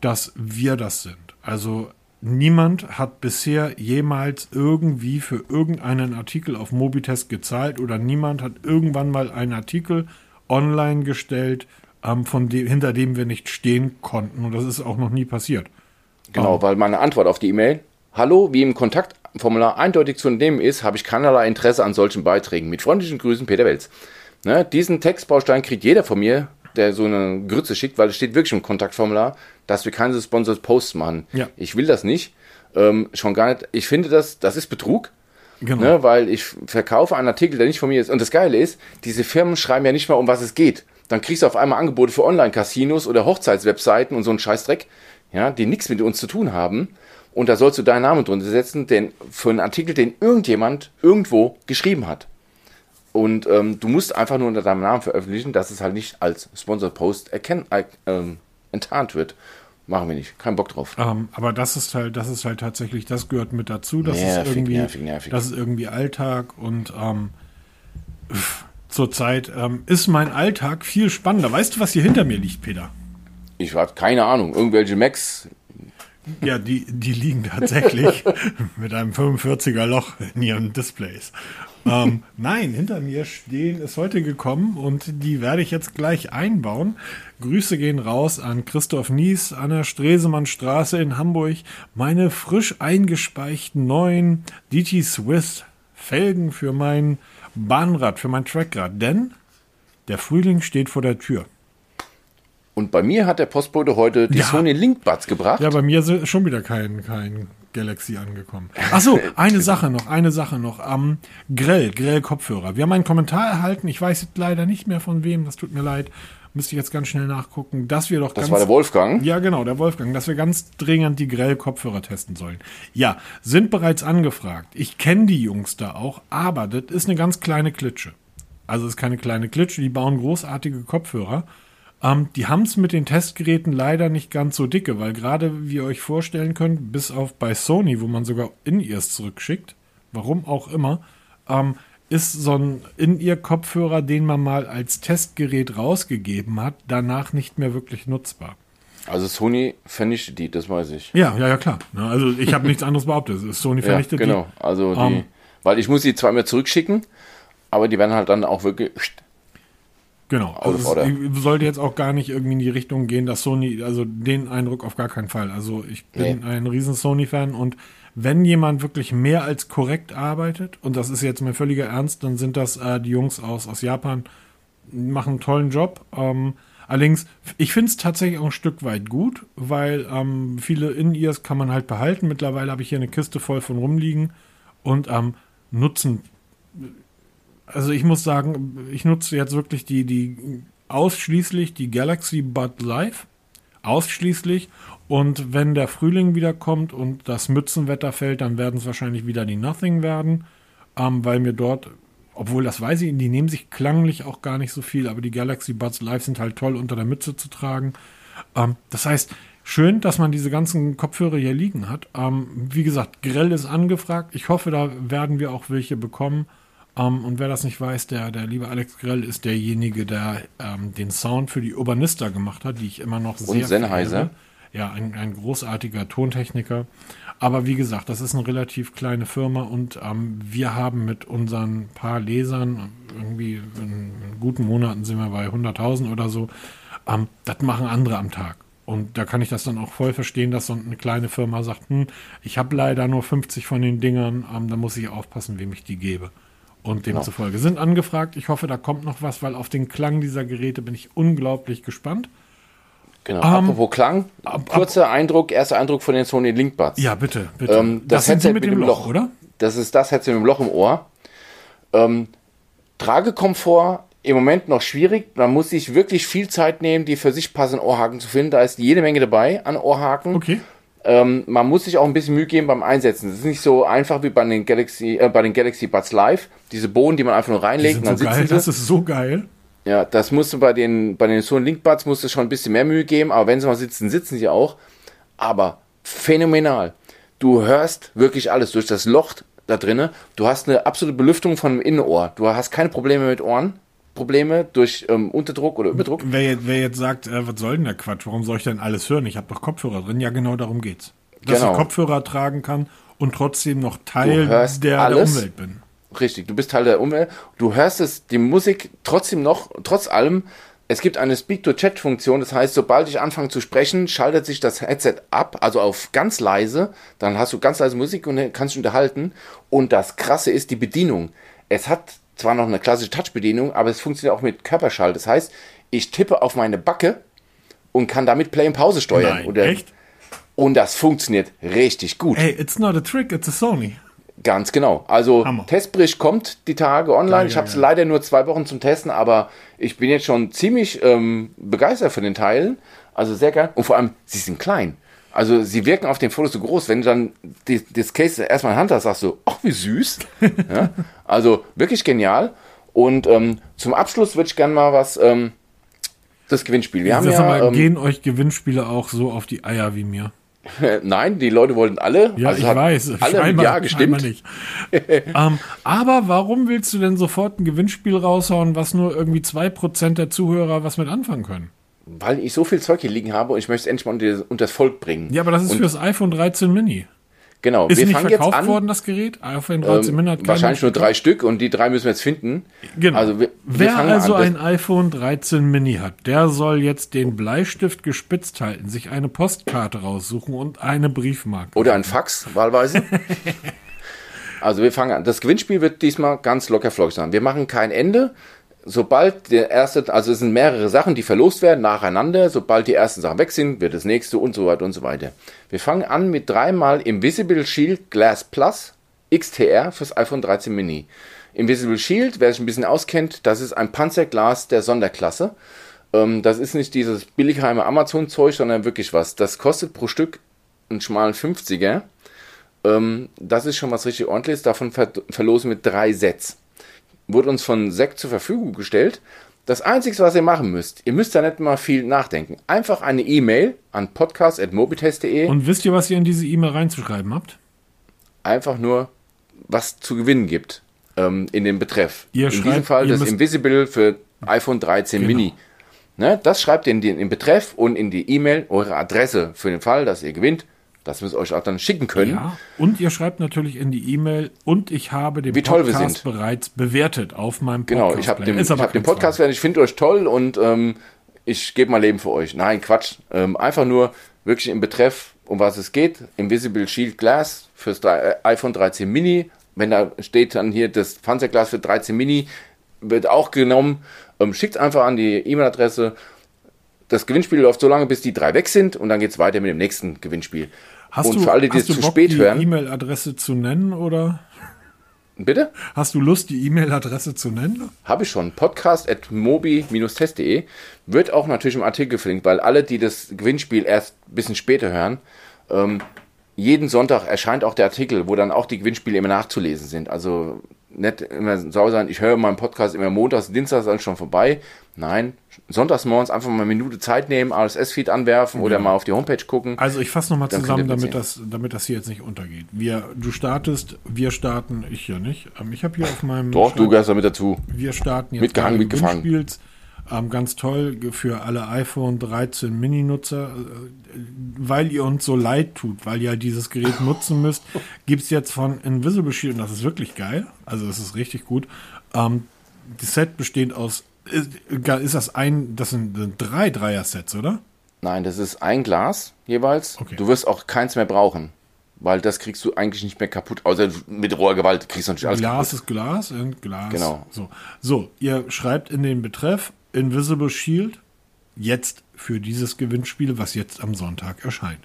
dass wir das sind. Also niemand hat bisher jemals irgendwie für irgendeinen Artikel auf Mobitest gezahlt oder niemand hat irgendwann mal einen Artikel online gestellt, ähm, von dem, hinter dem wir nicht stehen konnten. Und das ist auch noch nie passiert. Genau, um, ähm. weil meine Antwort auf die E-Mail, hallo, wie im Kontaktformular eindeutig zu entnehmen ist, habe ich keinerlei Interesse an solchen Beiträgen. Mit freundlichen Grüßen, Peter Welz. Ne, diesen Textbaustein kriegt jeder von mir, der so eine Grütze schickt, weil es steht wirklich im Kontaktformular, dass wir keine Sponsored Posts machen. Ja. Ich will das nicht. Ähm, schon gar nicht. Ich finde das, das ist Betrug. Genau. Ne, weil ich verkaufe einen Artikel, der nicht von mir ist. Und das Geile ist, diese Firmen schreiben ja nicht mal, um was es geht. Dann kriegst du auf einmal Angebote für Online-Casinos oder Hochzeitswebseiten und so einen Scheißdreck, ja, die nichts mit uns zu tun haben. Und da sollst du deinen Namen drunter setzen, denn für einen Artikel, den irgendjemand irgendwo geschrieben hat. Und ähm, du musst einfach nur unter deinem Namen veröffentlichen, dass es halt nicht als Sponsored Post erkennt, äh, ähm, enttarnt wird. Machen wir nicht. Kein Bock drauf. Ähm, aber das ist halt, das ist halt tatsächlich, das gehört mit dazu. Das nervig, ist irgendwie, nervig, nervig. das ist irgendwie Alltag und ähm, zurzeit ähm, ist mein Alltag viel spannender. Weißt du, was hier hinter mir liegt, Peter? Ich habe keine Ahnung. Irgendwelche Macs. Ja, die, die liegen tatsächlich (laughs) mit einem 45er Loch in ihren Displays ähm, nein, hinter mir stehen, ist heute gekommen und die werde ich jetzt gleich einbauen. Grüße gehen raus an Christoph Nies an der Stresemannstraße in Hamburg. Meine frisch eingespeichten neuen DT Swiss Felgen für mein Bahnrad, für mein Trackrad. Denn der Frühling steht vor der Tür. Und bei mir hat der Postbote heute die ja. Sony Linkbuds gebracht. Ja, bei mir ist schon wieder kein, kein Galaxy angekommen. Achso, (laughs) eine Sache noch, eine Sache noch. Ähm, Grell, Grell-Kopfhörer. Wir haben einen Kommentar erhalten, ich weiß leider nicht mehr von wem, das tut mir leid. Müsste ich jetzt ganz schnell nachgucken, dass wir doch Das war der Wolfgang? Ja, genau, der Wolfgang, dass wir ganz dringend die Grell-Kopfhörer testen sollen. Ja, sind bereits angefragt. Ich kenne die Jungs da auch, aber das ist eine ganz kleine Klitsche. Also es ist keine kleine Klitsche, die bauen großartige Kopfhörer. Ähm, die haben es mit den Testgeräten leider nicht ganz so dicke, weil gerade, wie ihr euch vorstellen könnt, bis auf bei Sony, wo man sogar In-Ears zurückschickt, warum auch immer, ähm, ist so ein In-Ear-Kopfhörer, den man mal als Testgerät rausgegeben hat, danach nicht mehr wirklich nutzbar. Also Sony vernichtet die, das weiß ich. Ja, ja, ja, klar. Also ich habe nichts anderes behauptet. Sony (laughs) vernichtet ja, genau. die. Genau, also die, um, ähm, weil ich muss sie zwar mehr zurückschicken, aber die werden halt dann auch wirklich Genau. Also es sollte jetzt auch gar nicht irgendwie in die Richtung gehen, dass Sony, also den Eindruck auf gar keinen Fall. Also ich bin nee. ein riesen Sony-Fan und wenn jemand wirklich mehr als korrekt arbeitet, und das ist jetzt mein völliger Ernst, dann sind das äh, die Jungs aus, aus Japan. machen einen tollen Job. Ähm, allerdings, ich finde es tatsächlich auch ein Stück weit gut, weil ähm, viele In-Ears kann man halt behalten. Mittlerweile habe ich hier eine Kiste voll von rumliegen und am ähm, Nutzen. Also ich muss sagen, ich nutze jetzt wirklich die, die ausschließlich die Galaxy Bud Live. Ausschließlich. Und wenn der Frühling wieder kommt und das Mützenwetter fällt, dann werden es wahrscheinlich wieder die Nothing werden. Ähm, weil mir dort obwohl, das weiß ich, die nehmen sich klanglich auch gar nicht so viel, aber die Galaxy Buds Live sind halt toll unter der Mütze zu tragen. Ähm, das heißt, schön, dass man diese ganzen Kopfhörer hier liegen hat. Ähm, wie gesagt, Grell ist angefragt. Ich hoffe, da werden wir auch welche bekommen. Ähm, und wer das nicht weiß, der, der liebe Alex Grell ist derjenige, der ähm, den Sound für die Urbanista gemacht hat, die ich immer noch sehr. Und Sennheiser. Ja, ein, ein großartiger Tontechniker. Aber wie gesagt, das ist eine relativ kleine Firma und ähm, wir haben mit unseren paar Lesern, irgendwie in, in guten Monaten sind wir bei 100.000 oder so, ähm, das machen andere am Tag. Und da kann ich das dann auch voll verstehen, dass so eine kleine Firma sagt, hm, ich habe leider nur 50 von den Dingern, ähm, da muss ich aufpassen, wem ich die gebe. Und genau. demzufolge sind angefragt. Ich hoffe, da kommt noch was, weil auf den Klang dieser Geräte bin ich unglaublich gespannt. Genau. Ähm, Apropos Klang, ab, kurzer ab, Eindruck, erster Eindruck von den Sony Link Buds. Ja, bitte, bitte. Ähm, das, das Headset mit, mit, dem Loch, Loch, oder? Das ist das Headset mit dem Loch im Ohr. Ähm, Tragekomfort im Moment noch schwierig. Man muss sich wirklich viel Zeit nehmen, die für sich passenden Ohrhaken zu finden. Da ist jede Menge dabei an Ohrhaken. Okay. Ähm, man muss sich auch ein bisschen Mühe geben beim Einsetzen. Das ist nicht so einfach wie bei den Galaxy, äh, bei den Galaxy Buds Live. Diese Bohnen, die man einfach nur reinlegt. und dann so geil. Das ist so geil. Ja, das musste bei den, bei den Sony Link Buds musste schon ein bisschen mehr Mühe geben, aber wenn sie mal sitzen, sitzen sie auch. Aber phänomenal. Du hörst wirklich alles durch das Loch da drinnen. Du hast eine absolute Belüftung von dem Innenohr. Du hast keine Probleme mit Ohren. Probleme durch ähm, Unterdruck oder Überdruck. Wer jetzt, wer jetzt sagt, äh, was soll denn der Quatsch? Warum soll ich denn alles hören? Ich habe doch Kopfhörer drin. Ja, genau darum geht's. Dass genau. ich Kopfhörer tragen kann und trotzdem noch Teil der, der Umwelt bin. Richtig, du bist Teil der Umwelt. Du hörst es, die Musik trotzdem noch, trotz allem. Es gibt eine Speak-to-Chat-Funktion, das heißt, sobald ich anfange zu sprechen, schaltet sich das Headset ab, also auf ganz leise. Dann hast du ganz leise Musik und kannst dich unterhalten. Und das Krasse ist die Bedienung. Es hat zwar noch eine klassische Touch-Bedienung, aber es funktioniert auch mit Körperschall. Das heißt, ich tippe auf meine Backe und kann damit Play und Pause steuern. Nein, Oder, echt? Und das funktioniert richtig gut. Hey, it's not a trick, it's a Sony. Ganz genau. Also Hammer. Testbericht kommt die Tage online. Ja, ich habe es ja. leider nur zwei Wochen zum Testen, aber ich bin jetzt schon ziemlich ähm, begeistert von den Teilen. Also sehr geil. Und vor allem, sie sind klein. Also sie wirken auf den Fotos so groß. Wenn du dann das Case erstmal in Hand hast, sagst du, ach wie süß. (laughs) ja? Also wirklich genial. Und ähm, zum Abschluss würde ich gerne mal was, ähm, das Gewinnspiel. Wir haben ja, mal, ähm, gehen euch Gewinnspiele auch so auf die Eier wie mir? (laughs) Nein, die Leute wollten alle. Ja, also ich weiß. Alle scheinbar, Ja gestimmt. Nicht. (laughs) ähm, aber warum willst du denn sofort ein Gewinnspiel raushauen, was nur irgendwie 2% der Zuhörer was mit anfangen können? Weil ich so viel Zeug hier liegen habe und ich möchte es endlich mal unter, unter das Volk bringen. Ja, aber das ist und fürs iPhone 13 Mini. Genau, ist wir nicht fangen verkauft jetzt an, worden, das Gerät? iPhone 13 ähm, Mini hat Wahrscheinlich nur drei Stück und die drei müssen wir jetzt finden. Genau. Also wir, Wer wir also an, ein iPhone 13 Mini hat, der soll jetzt den Bleistift gespitzt halten, sich eine Postkarte raussuchen und eine Briefmarke. Oder ein Fax, wahlweise. (laughs) also wir fangen an. Das Gewinnspiel wird diesmal ganz locker flockig sein. Wir machen kein Ende sobald der erste, also es sind mehrere Sachen, die verlost werden nacheinander. Sobald die ersten Sachen weg sind, wird das nächste und so weiter und so weiter. Wir fangen an mit dreimal Invisible Shield Glass Plus XTR fürs iPhone 13 Mini. Invisible Shield, wer sich ein bisschen auskennt, das ist ein Panzerglas der Sonderklasse. Ähm, das ist nicht dieses billigheime Amazon-Zeug, sondern wirklich was. Das kostet pro Stück einen schmalen 50er. Ähm, das ist schon was richtig ordentliches. Davon ver verlosen wir drei Sets wurde uns von Sekt zur Verfügung gestellt. Das Einzige, was ihr machen müsst, ihr müsst da nicht mal viel nachdenken. Einfach eine E-Mail an podcast.mobitest.de. Und wisst ihr, was ihr in diese E-Mail reinzuschreiben habt? Einfach nur, was zu gewinnen gibt ähm, in dem Betreff. Ihr in schreibt, diesem Fall das Invisible für iPhone 13 genau. Mini. Ne, das schreibt ihr in den, in Betreff und in die E-Mail eure Adresse für den Fall, dass ihr gewinnt dass wir es euch auch dann schicken können. Ja, und ihr schreibt natürlich in die E-Mail und ich habe den Wie Podcast bereits bewertet auf meinem Podcast. Genau, ich habe den, hab den Podcast bewertet, ich finde euch toll und ähm, ich gebe mein Leben für euch. Nein, Quatsch. Ähm, einfach nur wirklich im Betreff, um was es geht. Invisible Shield Glass fürs äh, iPhone 13 Mini. Wenn da steht dann hier das Panzerglas für 13 Mini, wird auch genommen. Ähm, Schickt einfach an die E-Mail-Adresse. Das Gewinnspiel läuft so lange, bis die drei weg sind und dann geht es weiter mit dem nächsten Gewinnspiel. Hast und du, für alle, die es zu Bock, spät die hören, E-Mail-Adresse zu nennen oder bitte? hast du Lust, die E-Mail-Adresse zu nennen? Habe ich schon. Podcast at mobi-test.de wird auch natürlich im Artikel verlinkt, weil alle, die das Gewinnspiel erst ein bisschen später hören, ähm, jeden Sonntag erscheint auch der Artikel, wo dann auch die Gewinnspiele immer nachzulesen sind. Also nicht immer sauer sein, ich höre meinen Podcast immer montags, dienstags dann schon vorbei. Nein, sonntags morgens einfach mal eine Minute Zeit nehmen, RSS-Feed anwerfen oder mal auf die Homepage gucken. Also ich fasse nochmal zusammen, damit das, damit das hier jetzt nicht untergeht. Wir, du startest, wir starten, ich hier nicht. Ähm, ich habe hier auf meinem Doch, du gehörst damit dazu. Wir starten jetzt Mitgehangen, mitgefangen. Gewinnspiels. Ähm, ganz toll für alle iPhone 13 Mini-Nutzer. Äh, Weil ihr uns so leid tut, weil ihr dieses Gerät nutzen müsst, (laughs) gibt es jetzt von Invisible Shield, und das ist wirklich geil, also das ist richtig gut. Ähm, das Set besteht aus, ist, das ein, das sind, drei Dreier-Sets, oder? Nein, das ist ein Glas jeweils. Okay. Du wirst auch keins mehr brauchen. Weil das kriegst du eigentlich nicht mehr kaputt. Außer mit roher Gewalt kriegst du natürlich alles Glas kaputt. ist Glas und Glas. Genau. So. so, ihr schreibt in den Betreff Invisible Shield jetzt für dieses Gewinnspiel, was jetzt am Sonntag erscheint.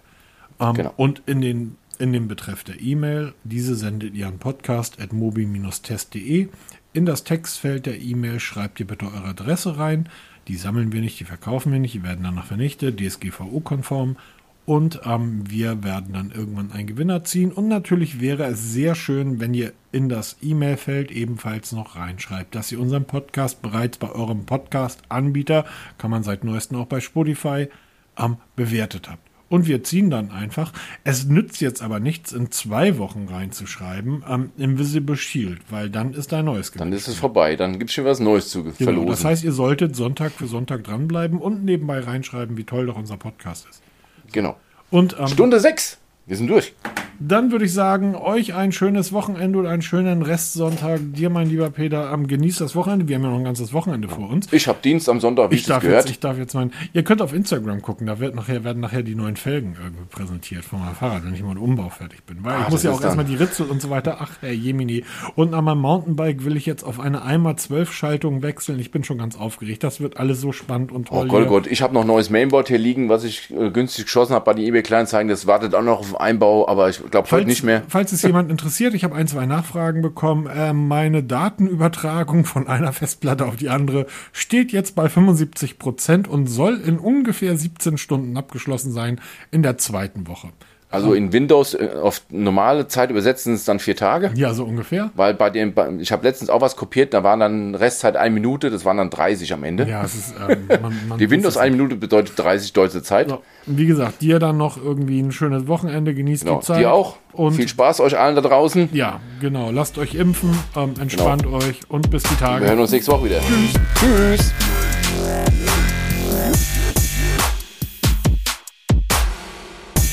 Ähm, Genau. Und in den, in den Betreff der E-Mail, diese sendet ihr an podcast.mobi-test.de. In das Textfeld der E-Mail schreibt ihr bitte eure Adresse rein. Die sammeln wir nicht, die verkaufen wir nicht, die werden danach vernichtet, DSGVO-konform. Und ähm, wir werden dann irgendwann einen Gewinner ziehen. Und natürlich wäre es sehr schön, wenn ihr in das E-Mail-Feld ebenfalls noch reinschreibt, dass ihr unseren Podcast bereits bei eurem Podcast-Anbieter, kann man seit neuestem auch bei Spotify, ähm, bewertet habt. Und wir ziehen dann einfach. Es nützt jetzt aber nichts, in zwei Wochen reinzuschreiben, ähm, Invisible Shield, weil dann ist ein neues Dann ist es vorbei. Dann gibt es schon was Neues zu Genau, verlosen. das heißt, ihr solltet Sonntag für Sonntag dranbleiben und nebenbei reinschreiben, wie toll doch unser Podcast ist. genau. Und ähm, Stunde sechs. Wir sind durch. Dann würde ich sagen, euch ein schönes Wochenende und einen schönen Restsonntag. Dir, mein lieber Peter, ähm, genießt das Wochenende. Wir haben ja noch ein ganzes Wochenende vor uns. Ich habe Dienst am Sonntag, wie Ich ich darf, gehört. jetzt, ich darf jetzt meinen. Ihr könnt auf Instagram gucken, da wird nachher, werden nachher die neuen Felgen irgendwie präsentiert von meinem Fahrrad, wenn ich mal mit Umbau fertig bin. Weil Ah, ich muss ja auch erstmal die Ritzel und so weiter. Ach, Herr Jemini. Und an meinem Mountainbike will ich jetzt auf eine 1x12-Schaltung wechseln. Ich bin schon ganz aufgeregt. Das wird alles so spannend und Oh toll. Gott, hier. Gott, ich habe noch ein neues Mainboard hier liegen, was ich äh, günstig geschossen habe bei den eBay Kleinanzeigen. Das wartet auch noch auf Einbau, aber ich glaube heute nicht mehr. (laughs) Falls es jemand interessiert, ich habe ein, zwei Nachfragen bekommen. Äh, meine Datenübertragung von einer Festplatte auf die andere steht jetzt bei 75 Prozent und soll in ungefähr 17 Stunden abgeschlossen sein in der zweiten Woche. Also in Windows äh, auf normale Zeit übersetzen es dann vier Tage. Ja, so ungefähr. Weil bei dem, ich habe letztens auch was kopiert, da waren dann Restzeit eine Minute, das waren dann 30 am Ende. Ja, es ist. Ähm, man, man (laughs) Die Windows eine Minute bedeutet 30 deutsche Zeit. so. Wie gesagt, dir dann noch irgendwie ein schönes Wochenende, genießt Genau, die Zeit. dir auch. Und Viel Spaß euch allen da draußen. ja, genau. Lasst euch impfen, ähm, entspannt euch und bis die Tage. Wir hören uns nächste Woche wieder. Tschüss. Tschüss.